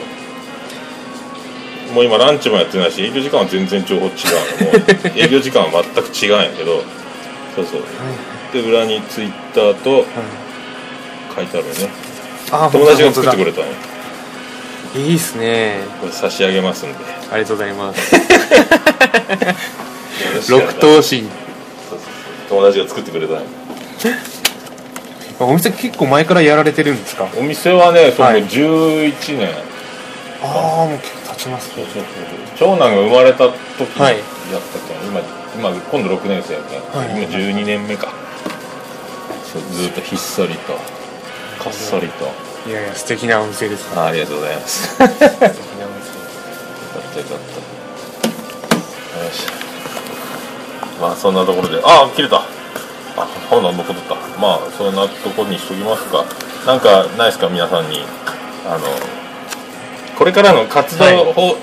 S2: もう今ランチもやってないし営業時間は全然情報違う う営業時間は全く違うんやけどそうそう。で裏にツイッターと書いてあるよね。
S1: あ
S2: 友達が作ってく
S1: れ
S2: れたの。よ
S1: いいっすね。
S2: これ差し上げますんで。
S1: ありがとうございます。六頭身。
S2: 友達が作ってくれた
S1: お店結構前からやられてるんですか？
S2: お店はねその
S1: はい。
S2: 11年、
S1: ああもう結ちます。ね
S2: 長男が生まれた時に
S1: はい。
S2: やったけん、今今今度6年生やけん、
S1: はい。
S2: 今12年目か。そうずっとひっそりとこっそりと。
S1: いやいや素敵なお店ですね。
S2: あありがとうございます。よかったよか
S1: 素敵なお店
S2: った。よし。まあそんなところで。ああ切れた。あほな残った。まあそんなところにしときますか。なんかないですか？皆さんに。あのこれからの活動を、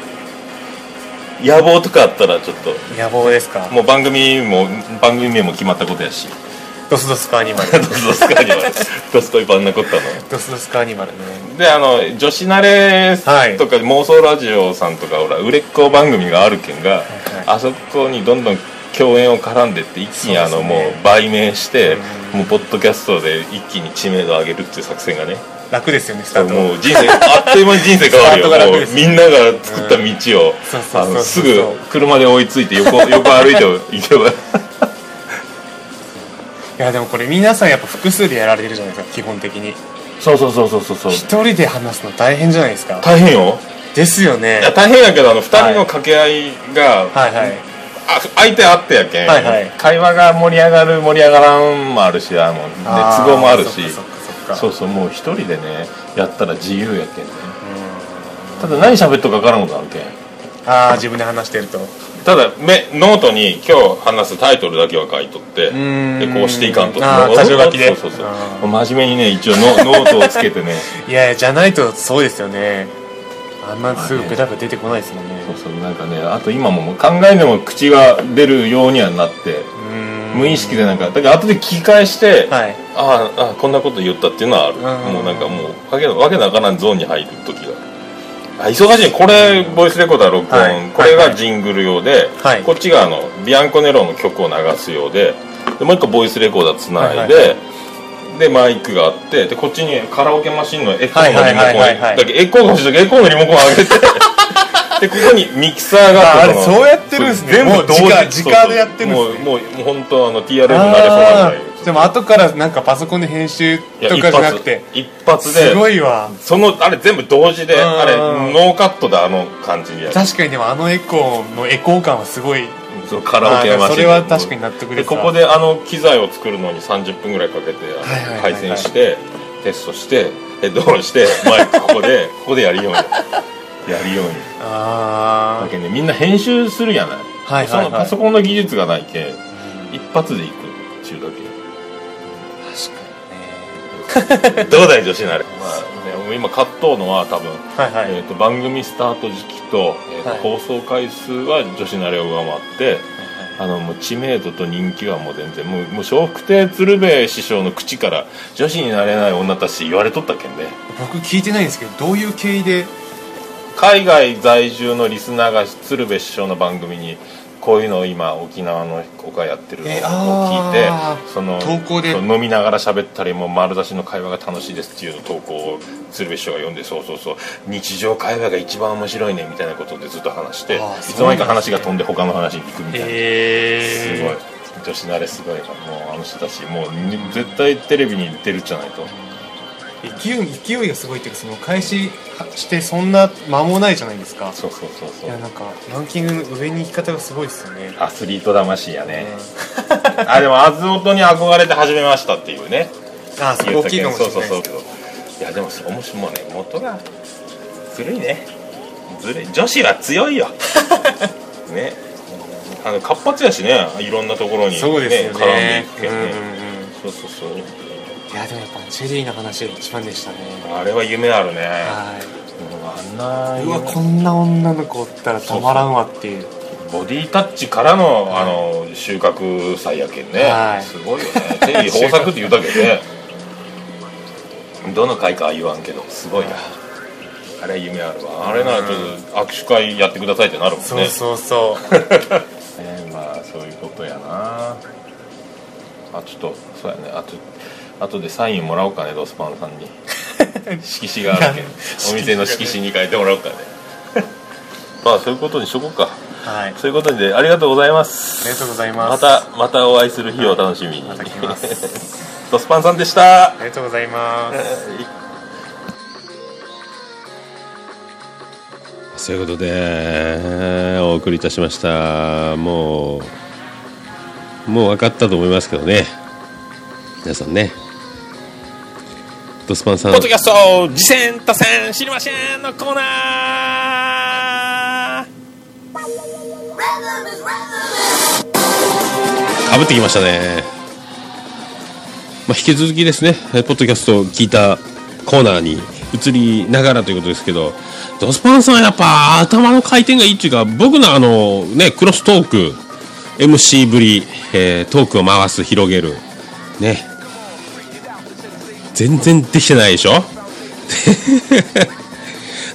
S2: 野望とかあったらちょっと。
S1: 野望ですか？
S2: もう番組も番組名も決まったことやし。
S1: ドスドスカーニバル。
S2: ドスドスカーニバル。ドスコイパンナコッタの。
S1: ドスドスカーニバルね。
S2: であの女子慣れ
S1: はい。
S2: とか、妄想ラジオさんとかほら売れっ子番組があるけんが、
S1: はい
S2: あそこにどんどん共演を絡んでって一気にあの、
S1: ね。
S2: もう売名して、
S1: うん。
S2: もうポッドキャストで一気に知名度を上げるっていう作戦がね
S1: 楽ですよねスタート
S2: もう人生あっという間に人生変わるよ。
S1: スタートが楽
S2: もう
S1: です
S2: みんなが作った道を、すぐ車で追いついて横横歩いて行けば。
S1: いやでもこれ皆さんやっぱ複数でやられてるじゃないですか基本的に。
S2: そうそうそうそうそう。そう
S1: 一人で話すの大変じゃないですか。
S2: 大変よ。
S1: ですよね。
S2: いや大変やけどあの二人の掛け合いが、
S1: はいはい。
S2: あ相手あってやけん、
S1: はいはい。
S2: 会話が盛り上がる盛り上がらんもあるしあの、ね、都合もあるし
S1: か。そ
S2: うそうもう一人でねやったら自由やけんね。ただ何喋っとか分からんことあるけん。
S1: ああ自分で話してると。
S2: ただめノートに今日話すタイトルだけは書いとって
S1: ん。
S2: でこうしていかんと。
S1: あー箇条書きで。
S2: そうそうそう。
S1: あ
S2: 真面目にね一応ノ ノートをつけてね。
S1: いやいやじゃないとそうですよね。あんますぐベタベタ出てこないですもんね。
S2: そうそうなんかねあと今も考えでも口が出るようにはなって無意識でなんかだから後で聞き返して、
S1: はい。
S2: あああこんなこと言ったっていうのはある、
S1: ん。
S2: もうなんかもうわけのわけのわからんゾーンに入る時が。あ忙しい。これボイスレコーダー録音、
S1: はい。
S2: これがジングル用で、
S1: はい。
S2: こっちがあのビアンコネロの曲を流す用ででもう一個ボイスレコーダーつないで、でマイクがあってでこっちにカラオケマシンのエコーのリモコン、だけどエコーが欲しい時エコーのリモコン上げてでここにミキサーが
S1: ああれ
S2: この
S1: そうやってるんですね。もう
S2: 全部同時
S1: 直でやってるんですね。
S2: もうもう本当あの TRF になれそうなぐらい。
S1: でも後からなんかパソコンで編集とかじゃなくて。
S2: 一発で。す
S1: ごいわ。
S2: そのあれ全部同時で
S1: うん。
S2: あれノーカットであの感じにやる。
S1: 確かにでもあのエコーのエコー感はすごい。
S2: そうカラオケマシン。
S1: それは確かに納得です
S2: でここであの機材を作るのに30分ぐらいかけてあの
S1: はいはいはいはい。
S2: 配線してテストしてヘッドホンしてマイクここでここでやるようにやるように。
S1: あ
S2: だけどねみんな編集するやない,、
S1: はいはいはい。
S2: そのパソコンの技術がないけん。一発でいく中だけどうだい女子なれ、まあね、今葛藤のは多分、
S1: はいはい。
S2: えー、と番組スタート時期と,、えーと
S1: はい
S2: 放送回数は女子なれを上回ってあのもう知名度と人気はもう全然もうもう笑福亭鶴瓶師匠の口から女子になれない女たち言われとったけんで
S1: 僕聞いてないんですけどどういう経緯で
S2: 海外在住のリスナーが鶴瓶師匠の番組にこういうのを今沖縄の子がやってるのを
S1: え
S2: 聞いて、
S1: あー。
S2: その
S1: 投稿で。
S2: 飲みながら喋ったりもう丸出しの会話が楽しいですっていうの投稿を鶴瓶師匠が読んでそうそうそう。日常会話が一番面白いねみたいなことでずっと話してい
S1: あー
S2: つの間にか話が飛んで他の話に行くみたいな、
S1: へ
S2: すごい。女子慣れすごい。わもうあの人たちもう絶対テレビに出るじゃないと
S1: 勢い勢いがすごいっていうかその開始してそんな間もないじゃないですか。
S2: そうそうそうそ
S1: いうやなんかランキングの上に行き方がすごいですよね。
S2: アスリート魂やね、あでもアズオトに憧れて始めましたっていうね。
S1: ああ大きいかもしれない
S2: そうそうそういやでもそうもしもね。元がずるいね。ずるい。女子は強いよ。ね。あの活発やしね。いろんなところに、ね、
S1: そうですよね
S2: 絡んでいくけどね、
S1: うんうんうん。
S2: そうそうそう
S1: いやでもやっぱチェリーの話が一番でしたね。
S2: あれは夢あるね。
S1: は
S2: うんあんない
S1: うわこんな女の子おったらたまらんわっていう。
S2: ボディタッチからのあの収穫祭やけんね、
S1: はい。
S2: すごいよね。テレビ豊作って言うたけどね。どの回かは言わんけどすごいな。あれは夢あるわ。あれならちょっと握手会やってくださいってなるもんね。
S1: そうそうそう。
S2: ねまあそういうことやな。あちょっとそうやね。あとあとでサインもらおうかねドスパンさんに。色紙があるけん。お店の色紙に書いてもらおうかね。まあそういうことにしとこうか。
S1: はい。あり
S2: そういうことでありがとうございます。
S1: がとうございます。
S2: またまたお会いする日を楽しみに、
S1: また来ます
S2: ドスパンさんでした。
S1: ありがとうございます。
S4: そういうことでお送りいたしました。もうもう分かったと思いますけどね。皆さんねドスパンさん
S2: ポッドキャスト次戦多戦知りません。のコーナー
S4: かぶってきましたね、まあ、引き続きですねえポッドキャストを聞いたコーナーに移りながらということですけどドスパンさんはやっぱ頭の回転がいいっていうか僕のあのねクロストーク MC ぶり、えートークを回す広げるね全然できてないでしょ？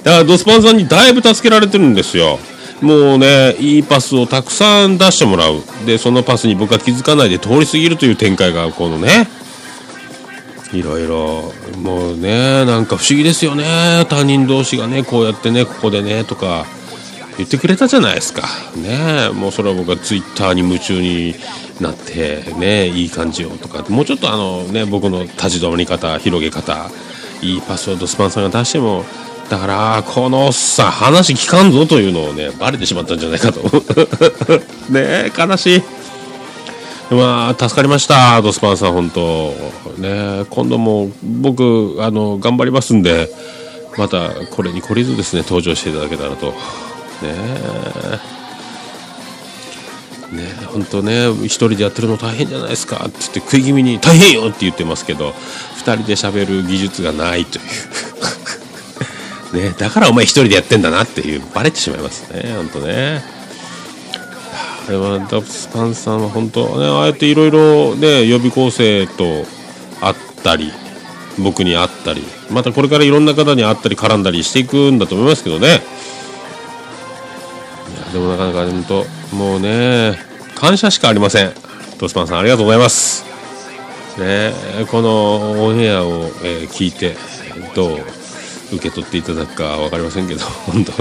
S4: だからドスパンさんにだいぶ助けられてるんですよ。もうねいいパスをたくさん出してもらう。でそのパスに僕は気づかないで通り過ぎるという展開がこのね。いろいろ。もうねなんか不思議ですよね。他人同士がねこうやってねここでねとか。言ってくれたじゃないですか。ねもうそれは僕はツイッターに夢中になってねいい感じよとか。もうちょっとあのね僕の立ち止まり方広げ方いいパスをドスパンさんが出してもだからこのおっさん話聞かんぞというのをねバレてしまったんじゃないかと。ねえ悲しい。まあ助かりましたドスパンさん本当。ね今度も僕あの頑張りますんでまたこれに懲りずですね登場していただけたらと。ね。えねえ本当ね一人でやってるの大変じゃないですか。って言って食い気味に大変よって言ってますけど二人で喋る技術がないという。ねだからお前一人でやってんだなっていうバレてしまいますね本当ね。あれはダブスパンさんは本当ねああやっていろいろね予備校生と会ったり僕に会ったりまたこれからいろんな方に会ったり絡んだりしていくんだと思いますけどね。でもなかなか本当もうね感謝しかありません。トスパンさんありがとうございます。ねこのオンエアを、えー聞いてどう受け取っていただくか分かりませんけど 本当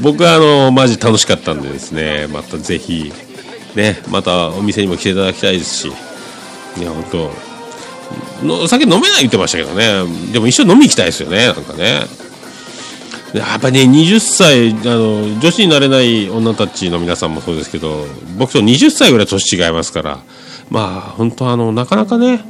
S4: 僕はあのマジ楽しかったんでですねまたぜひねまたお店にも来ていただきたいですしね本当のお酒飲めない言ってましたけどねでも一緒に飲み行きたいですよねなんかね。やっぱね20歳あの女子になれない女たちの皆さんもそうですけど僕と20歳ぐらい年違いますからまあ本当あのなかなかね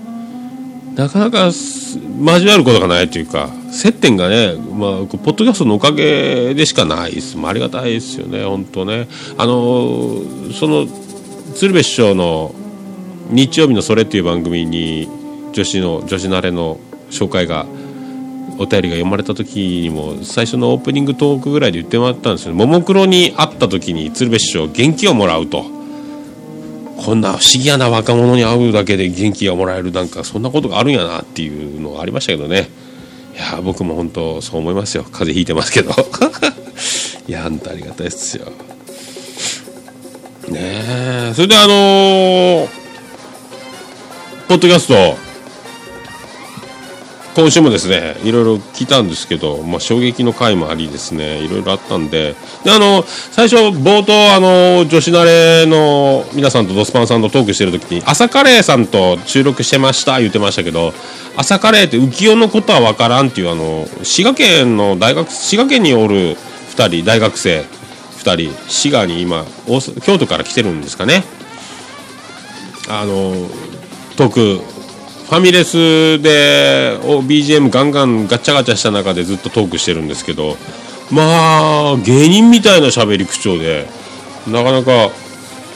S4: なかなか交わることがないというか接点がね、まあ、ポッドキャストのおかげでしかないです、まあ、ありがたいですよね本当ね。あのその鶴瓶師匠の日曜日のそれっていう番組に女子の女子慣れの紹介がお便りが読まれた時にも最初のオープニングトークぐらいで言ってもらったんですよ。ももクロに会った時に鶴瓶師匠元気をもらうと。こんな不思議やな若者に会うだけで元気がもらえるなんかそんなことがあるんやなっていうのがありましたけどね。いや僕も本当そう思いますよ。風邪ひいてますけど。いや本当ありがたいですよ。ねえそれであのーポッドキャスト今週もですねいろいろ聞いたんですけど、まあ、衝撃の回もありですね。いろいろあったんで。であの最初冒頭あの女子慣れの皆さんとドスパンさんとトークしてる時に朝カレーさんと収録してました言ってましたけど朝カレーって浮世のことは分からんっていうあの滋賀県の大学滋賀県におる2人大学生2人滋賀に今京都から来てるんですかね。あのトークファミレスでお BGM ガンガンガチャガチャした中でずっとトークしてるんですけどまあ芸人みたいな喋り口調でなかなか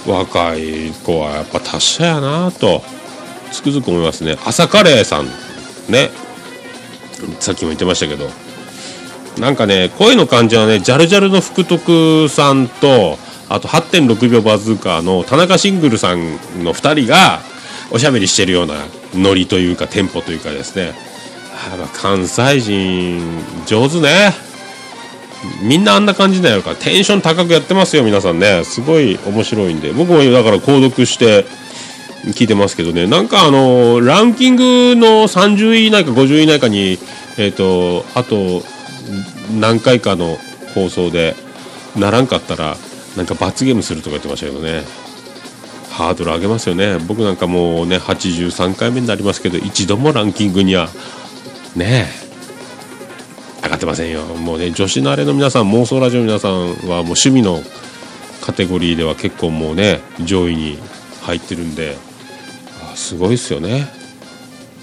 S4: 若い子はやっぱ達者やなとつくづく思いますね。朝カレーさんね。さっきも言ってましたけど。なんかね声の感じはねジャルジャルの福徳さんとあと8.6秒バズーカーの田中シングルさんの2人がおしゃべりしてるようなノリというかテンポというかですね。あま関西人上手ね。みんなあんな感じだよ。からテンション高くやってますよ皆さんね。すごい面白いんで。僕もだから購読して聞いてますけどね。なんかあのランキングの30位以内か50位以内かにえっ、とあと何回かの放送でならんかったらなんか罰ゲームするとか言ってましたけどね。ハードル上げますよね。僕なんかもうね83回目になりますけど一度もランキングにはね上がってませんよ。もうね女子慣れの皆さん妄想ラジオの皆さんはもう趣味のカテゴリーでは結構もうね上位に入ってるんであすごいですよね。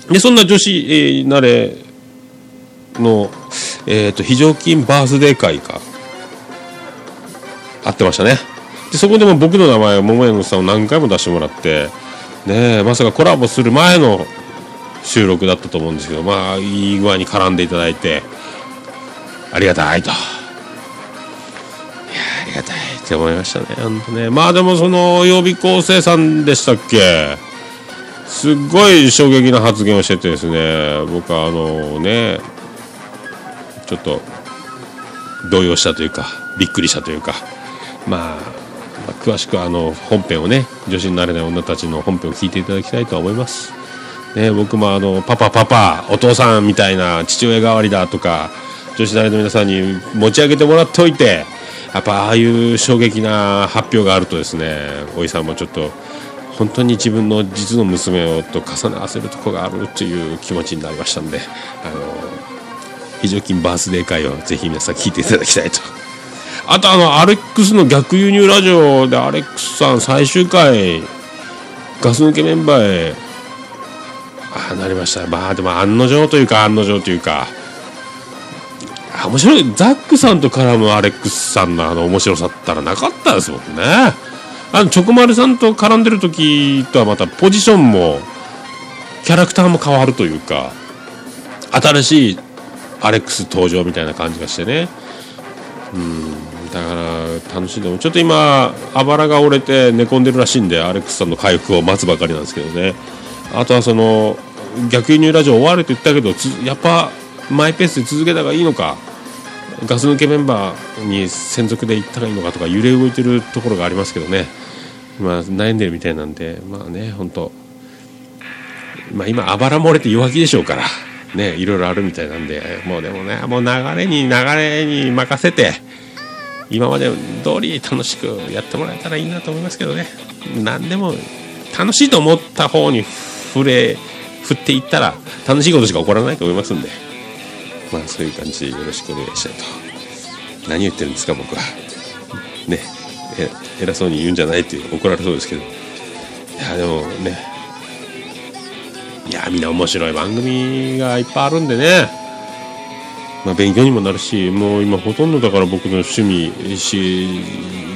S4: でそんな女子、えー慣れの、えー、と非常勤バースデー会があってましたね。でそこでも僕の名前を桃山さんを何回も出してもらってねまさかコラボする前の収録だったと思うんですけどまあいい具合に絡んでいただいてありがたいと。いやありがたいって思いましたね本当ね。まあでもその曜日構成さんでしたっけ？すっごい衝撃な発言をしててですね僕はあのねちょっと動揺したというかびっくりしたというか、まあ詳しくあの本編をね女子になれない女たちの本編を聞いていただきたいと思います。ね、僕もあのパパパパお父さんみたいな父親代わりだとか女子大の皆さんに持ち上げてもらっておいてやっぱああいう衝撃な発表があるとですねおいさんもちょっと本当に自分の実の娘をと重ね合わせるとこがあるという気持ちになりましたんであの非常勤バースデー会をぜひ皆さん聞いていただきたいとあとあのアレックスの逆輸入ラジオでアレックスさん最終回ガス抜けメンバーへあなりました。まあでも案の定というか案の定というか。あ面白い。ザックさんと絡むアレックスさんのあの面白さったらなかったですもんね。あのチョコマルさんと絡んでる時とはまたポジションもキャラクターも変わるというか新しいアレックス登場みたいな感じがしてね。うん。だから楽しんでもちょっと今あばらが折れて寝込んでるらしいんでアレックスさんの回復を待つばかりなんですけどね。あとはその逆輸入ラジオ終わると言ったけどやっぱマイペースで続けた方がいいのかガス抜けメンバーに専属で行ったらいいのかとか揺れ動いてるところがありますけどね。今悩んでるみたいなんでまあね本当まあ今あばら漏れて弱気でしょうからねいろいろあるみたいなんでもうでもねもう流れに流れに任せて今まで通り楽しくやってもらえたらいいなと思いますけどね。何でも楽しいと思った方に触れ振っていったら楽しいことしか起こらないと思いますんで。まあそういう感じでよろしくお願いしたいと。何言ってるんですか僕は。ね。え偉そうに言うんじゃないって怒られそうですけど。いやでもね。いやみんな面白い番組がいっぱいあるんでね。まあ、勉強にもなるしもう今ほとんどだから僕の趣味し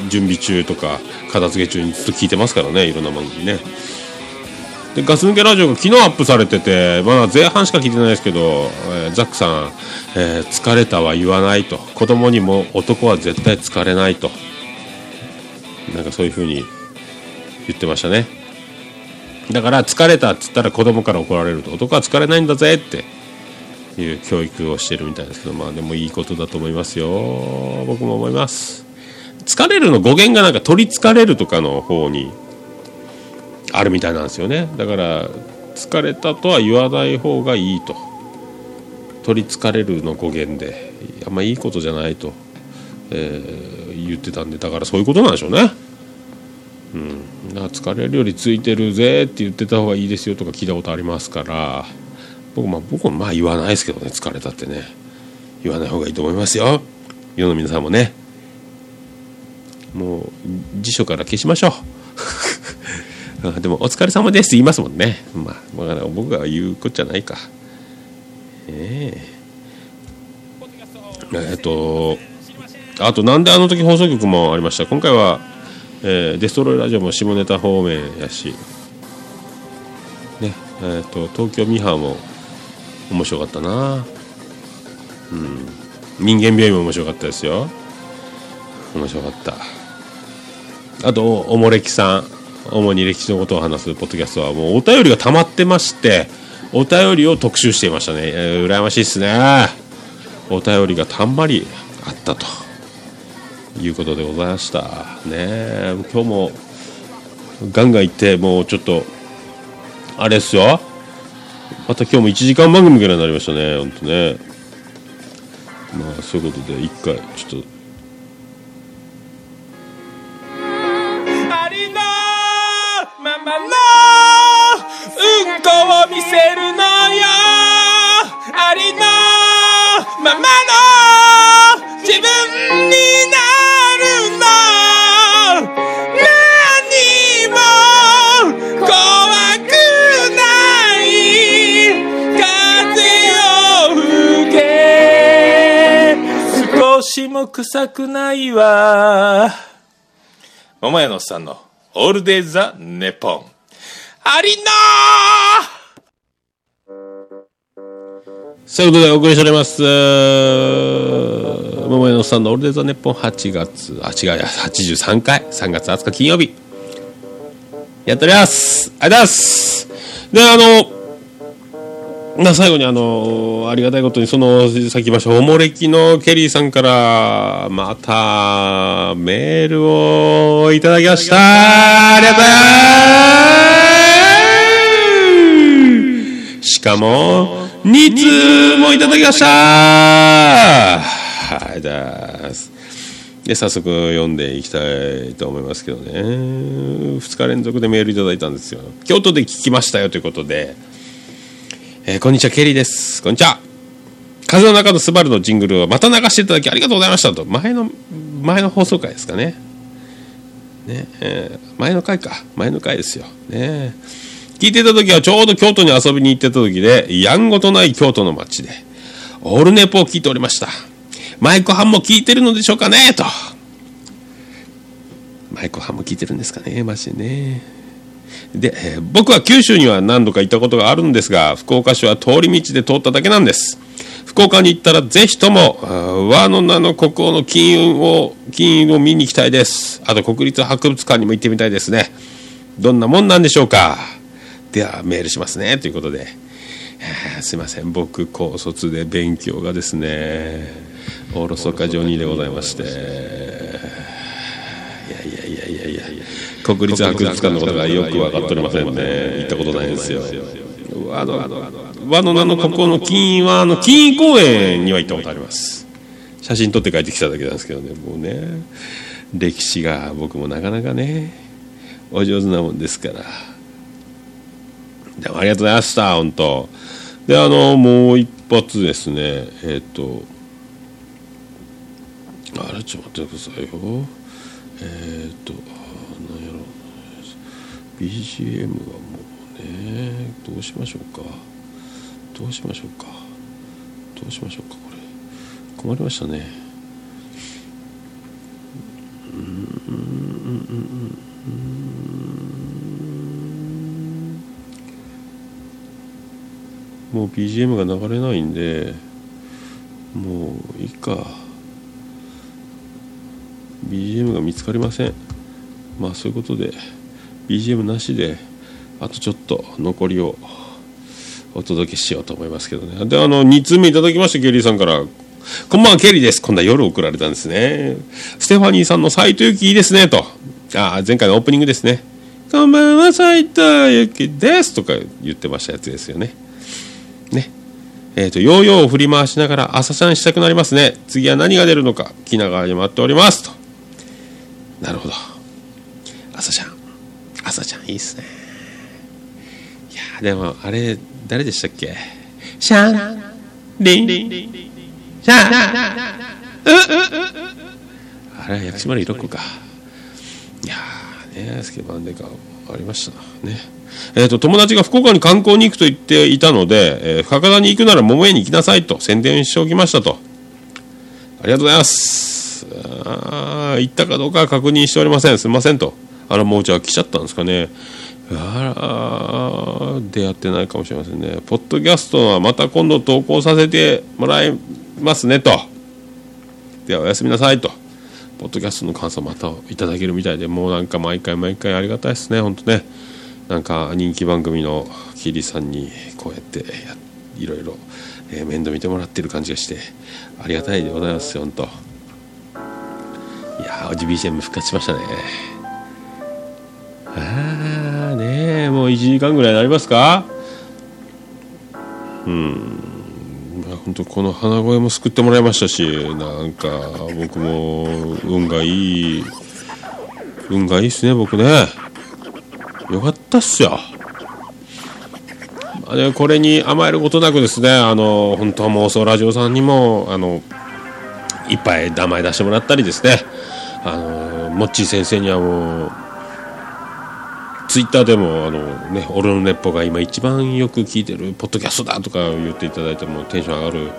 S4: 準備中とか片付け中にずっと聞いてますからねいろんな番組ね。でガス抜けラジオが昨日アップされててまだ前半しか聞いてないですけど、えーザックさん、えー疲れたは言わないと。子供にも男は絶対疲れないと。なんかそういう風に言ってましたね。だから疲れたっつったら子供から怒られると。男は疲れないんだぜっていう教育をしてるみたいですけどまあでもいいことだと思いますよ。僕も思います。疲れるの語源がなんか取りつかれるとかの方にあるみたいなんですよね。だから疲れたとは言わない方がいいと。取りつかれるの語源で。あんまいいことじゃないと、えー言ってたんで。だからそういうことなんでしょうね。うん。だから疲れるよりついてるぜって言ってた方がいいですよとか聞いたことありますから。僕まあ僕はまあ言わないですけどね疲れたってね。言わない方がいいと思いますよ。世の皆さんもね。もう辞書から消しましょう。でも「お疲れ様です」って言いますもんね。まあ、まあ、僕が言うことじゃないか。ええ。えっとあとなんであの時放送局もありました。今回は、えーデストロイラジオも下ネタ方面やし。ねえっと東京ミハーも面白かったな。うん。人間病院も面白かったですよ。面白かった。あとおもれきさん。主に歴史のことを話すポッドキャストはもうお便りが溜まってましてお便りを特集していましたね、えー羨ましいっすね。お便りがたんまりあったと。いうことでございました。ね。今日もガンガン行ってもうちょっとあれっすよ。また今日も1時間番組ぐらいになりましたね。本当ね。まあそういうことで一回ちょっと。
S2: ありのままのうんこを見せるのよ。ありのままの自分になしも臭くないわ桃屋のおっさんのオールデイザ・ネポン。ありの
S4: そういうことでお送りしております。桃屋のおっさんのオールデイザネポン8月、あ、違うや、83回、3月20日金曜日。やっております。ありがとうございます。で、あの、まあ、最後にあの、ありがたいことに、その、さっき言いました、おもれきのケリーさんから、また、メールをいただきました。ありがとうございます。しかも、2通もいただきましたはい、です。で、早速読んでいきたいと思いますけどね。2日連続でメールいただいたんですよ。京都で聞きましたよということで、えーこんにちは、ケリーです。こんにちは。風の中のスバルのジングルをまた流していただきありがとうございましたと。前の、前の放送回ですかね。ね、えー前の回か。前の回ですよ。ね。聞いてた時はちょうど京都に遊びに行ってた時で、やんごとない京都の街で、オールネポを聞いておりました。マイコハンも聞いてるのでしょうかねと。マイコハンも聞いてるんですかねマジでね。で、えー僕は九州には何度か行ったことがあるんですが、福岡市は通り道で通っただけなんです。福岡に行ったらぜひとも、和の名の国王の金運を、金運を見に行きたいです。あと国立博物館にも行ってみたいですね。どんなもんなんでしょうかではメールしますね。ということで。すいません。僕、高卒で勉強がですね、おろそかジョニーでございまして、いやいやいやいやいや国立博物館のことがよく分かっておりませんね。行ったことないんですよ。和の和の名の国王の金はあの金公園には行ったことあります。写真撮って帰ってきただけなんですけどねもうね歴史が僕もなかなかねお上手なもんですからでもありがとうございました本当であのもう一発ですねえっ、とあれちょっと待ってくださいよえっ、と BGM はもうねどうしましょうか。どうしましょうか。どうしましょうかこれ。困りましたね。うん。うんうんもう BGM が流れないんでもういいか。BGM が見つかりません。まあそういうことで。BGM なしであとちょっと残りをお届けしようと思いますけどね。であの2通目いただきましたケリーさんから「こんばんはケリーです」今度は夜送られたんですね。ステファニーさんの斎藤由貴いいですねと。あ前回のオープニングですね「こんばんは斎藤由貴です」とか言ってましたやつですよね。ね。えーと、ヨーヨーを振り回しながら朝シャンしたくなりますね。次は何が出るのか気長に待っております。と。なるほど。朝ちゃん。いいっすね。いやでもあれ誰でしたっけ？シャンリン。シャン。あれは薬師丸いろ子か。いやーねスケバンデカありましたね。えーと、友達が福岡に観光に行くと言っていたので、えー、深川に行くなら桃屋に行きなさいと宣伝しておきましたと。ありがとうございます。あ行ったかどうかは確認しておりません。すみませんと。あらもうじゃあ来ちゃったんですかね。あら出会ってないかもしれませんね。ポッドキャストはまた今度投稿させてもらいますねと。ではおやすみなさいと。ポッドキャストの感想またいただけるみたいでもうなんか毎回毎回ありがたいですね。本当ね。なんか人気番組のキリさんにこうやっていろいろ、えー、面倒見てもらってる感じがしてありがたいでございますよ本当。いやー BGM 復活しましたね。ああねもう1時間ぐらいになりますか？うん。本当この鼻声も救ってもらいましたしなんか僕も運がいい運がいいっすね僕ね。よかったっすよ。でこれに甘えることなくですねあの本当は妄想ラジオさんにもあのいっぱい名前出してもらったりですね。あのモッチー先生にはもうツイッターでもあの、ね、俺の熱歩が今一番よく聞いてるポッドキャストだとか言っていただいてもテンション上がる。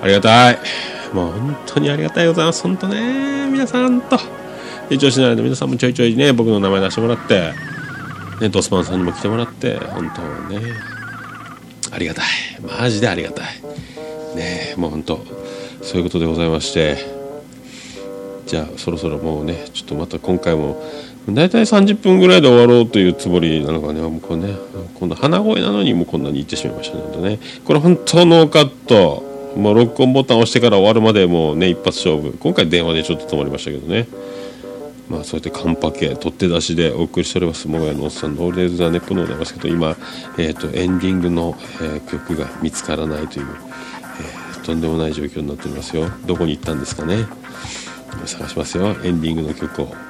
S4: ありがたい。もう本当にありがたいございます本当ね。皆さんと。一応しないで皆さんもちょいちょいね僕の名前出してもらって。ね、ドスパンさんにも来てもらって。本当ね。ありがたい。マジでありがたい。ねもう本当。そういうことでございまして。じゃあそろそろもうねちょっとまた今回も大体30分ぐらいで終わろうというつもりなのかね。もうこれね今度鼻声なのにもうこんなに言ってしまいましたねね。これ本当ノーカット。もう録音ボタン押してから終わるまでもうね一発勝負。今回電話でちょっと止まりましたけどね。まあ、そうやってカンパケ取って出しでお送りしております。もがやのおっさんのオールデイズ・ザ・ネッポンでございますけど今、えーと、エンディングの、えー、曲が見つからないという、えー、とんでもない状況になっておりますよ。どこに行ったんですかね。探しますよ。エンディングの曲を。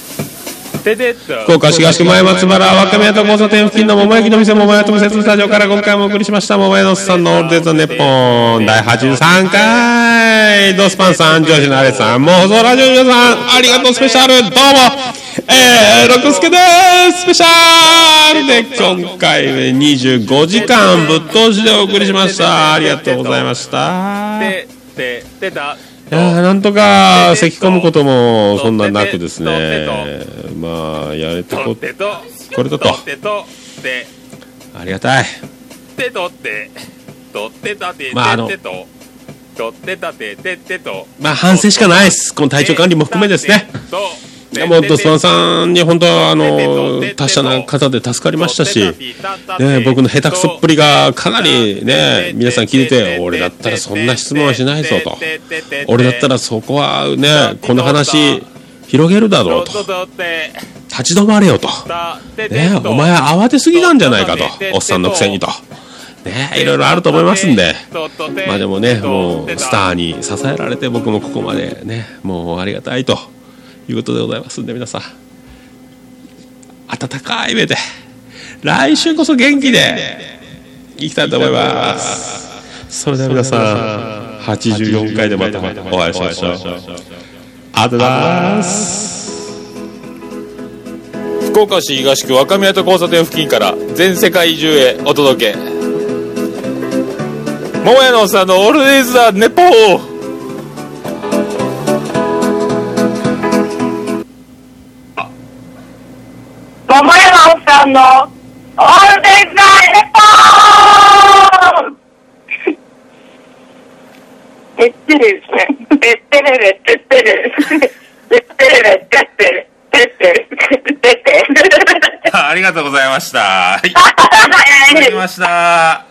S4: 福岡市東区前松原若宮と交差点付近の桃焼きの店桃屋特設スタジオから今回もお送りしました桃屋のさんのオールデイズ・ネッポン。第83回ドスパンさんジョージのアレさん妄想ラジオ皆さん。ありがとうスペシャル。どうも。えー、六助です。スペシャルで今回25時間ぶっ通しでお送りしました。ありがとうございましたいやなんとか咳き込むこともそんななくですね。まあやれてここれだと。ありがたい。まああのまあ反省しかないです。この体調管理も含めですね。やもうドスマンさんに本当はあの達者な方で助かりましたし、ね、僕の下手くそっぷりがかなりね皆さん聞いてて俺だったらそんな質問はしないぞと俺だったらそこはねこの話広げるだろうと立ち止まれよと、ね、お前は慌てすぎなんじゃないかとおっさんのくせにと。ね、いろいろあると思いますんで、まあでもね、もうスターに支えられて僕もここまでね、もうありがたいということでございますんで、皆さん、温かい目で、来週こそ元気でいきたいと思います。それでは皆さん、84回でまたお会いしましょう。ありがとうございます。
S2: 福岡市東区若宮と交差点付近から全世界中へお届け桃屋のおっさんのオールデイズ・ザ・ネポー
S3: 桃山さんのオールデイズ・ザ・レポーですね。てってれれ、てってってれれ、てってってれ。てってれ。
S2: ありがとうございました。はい。いただきました。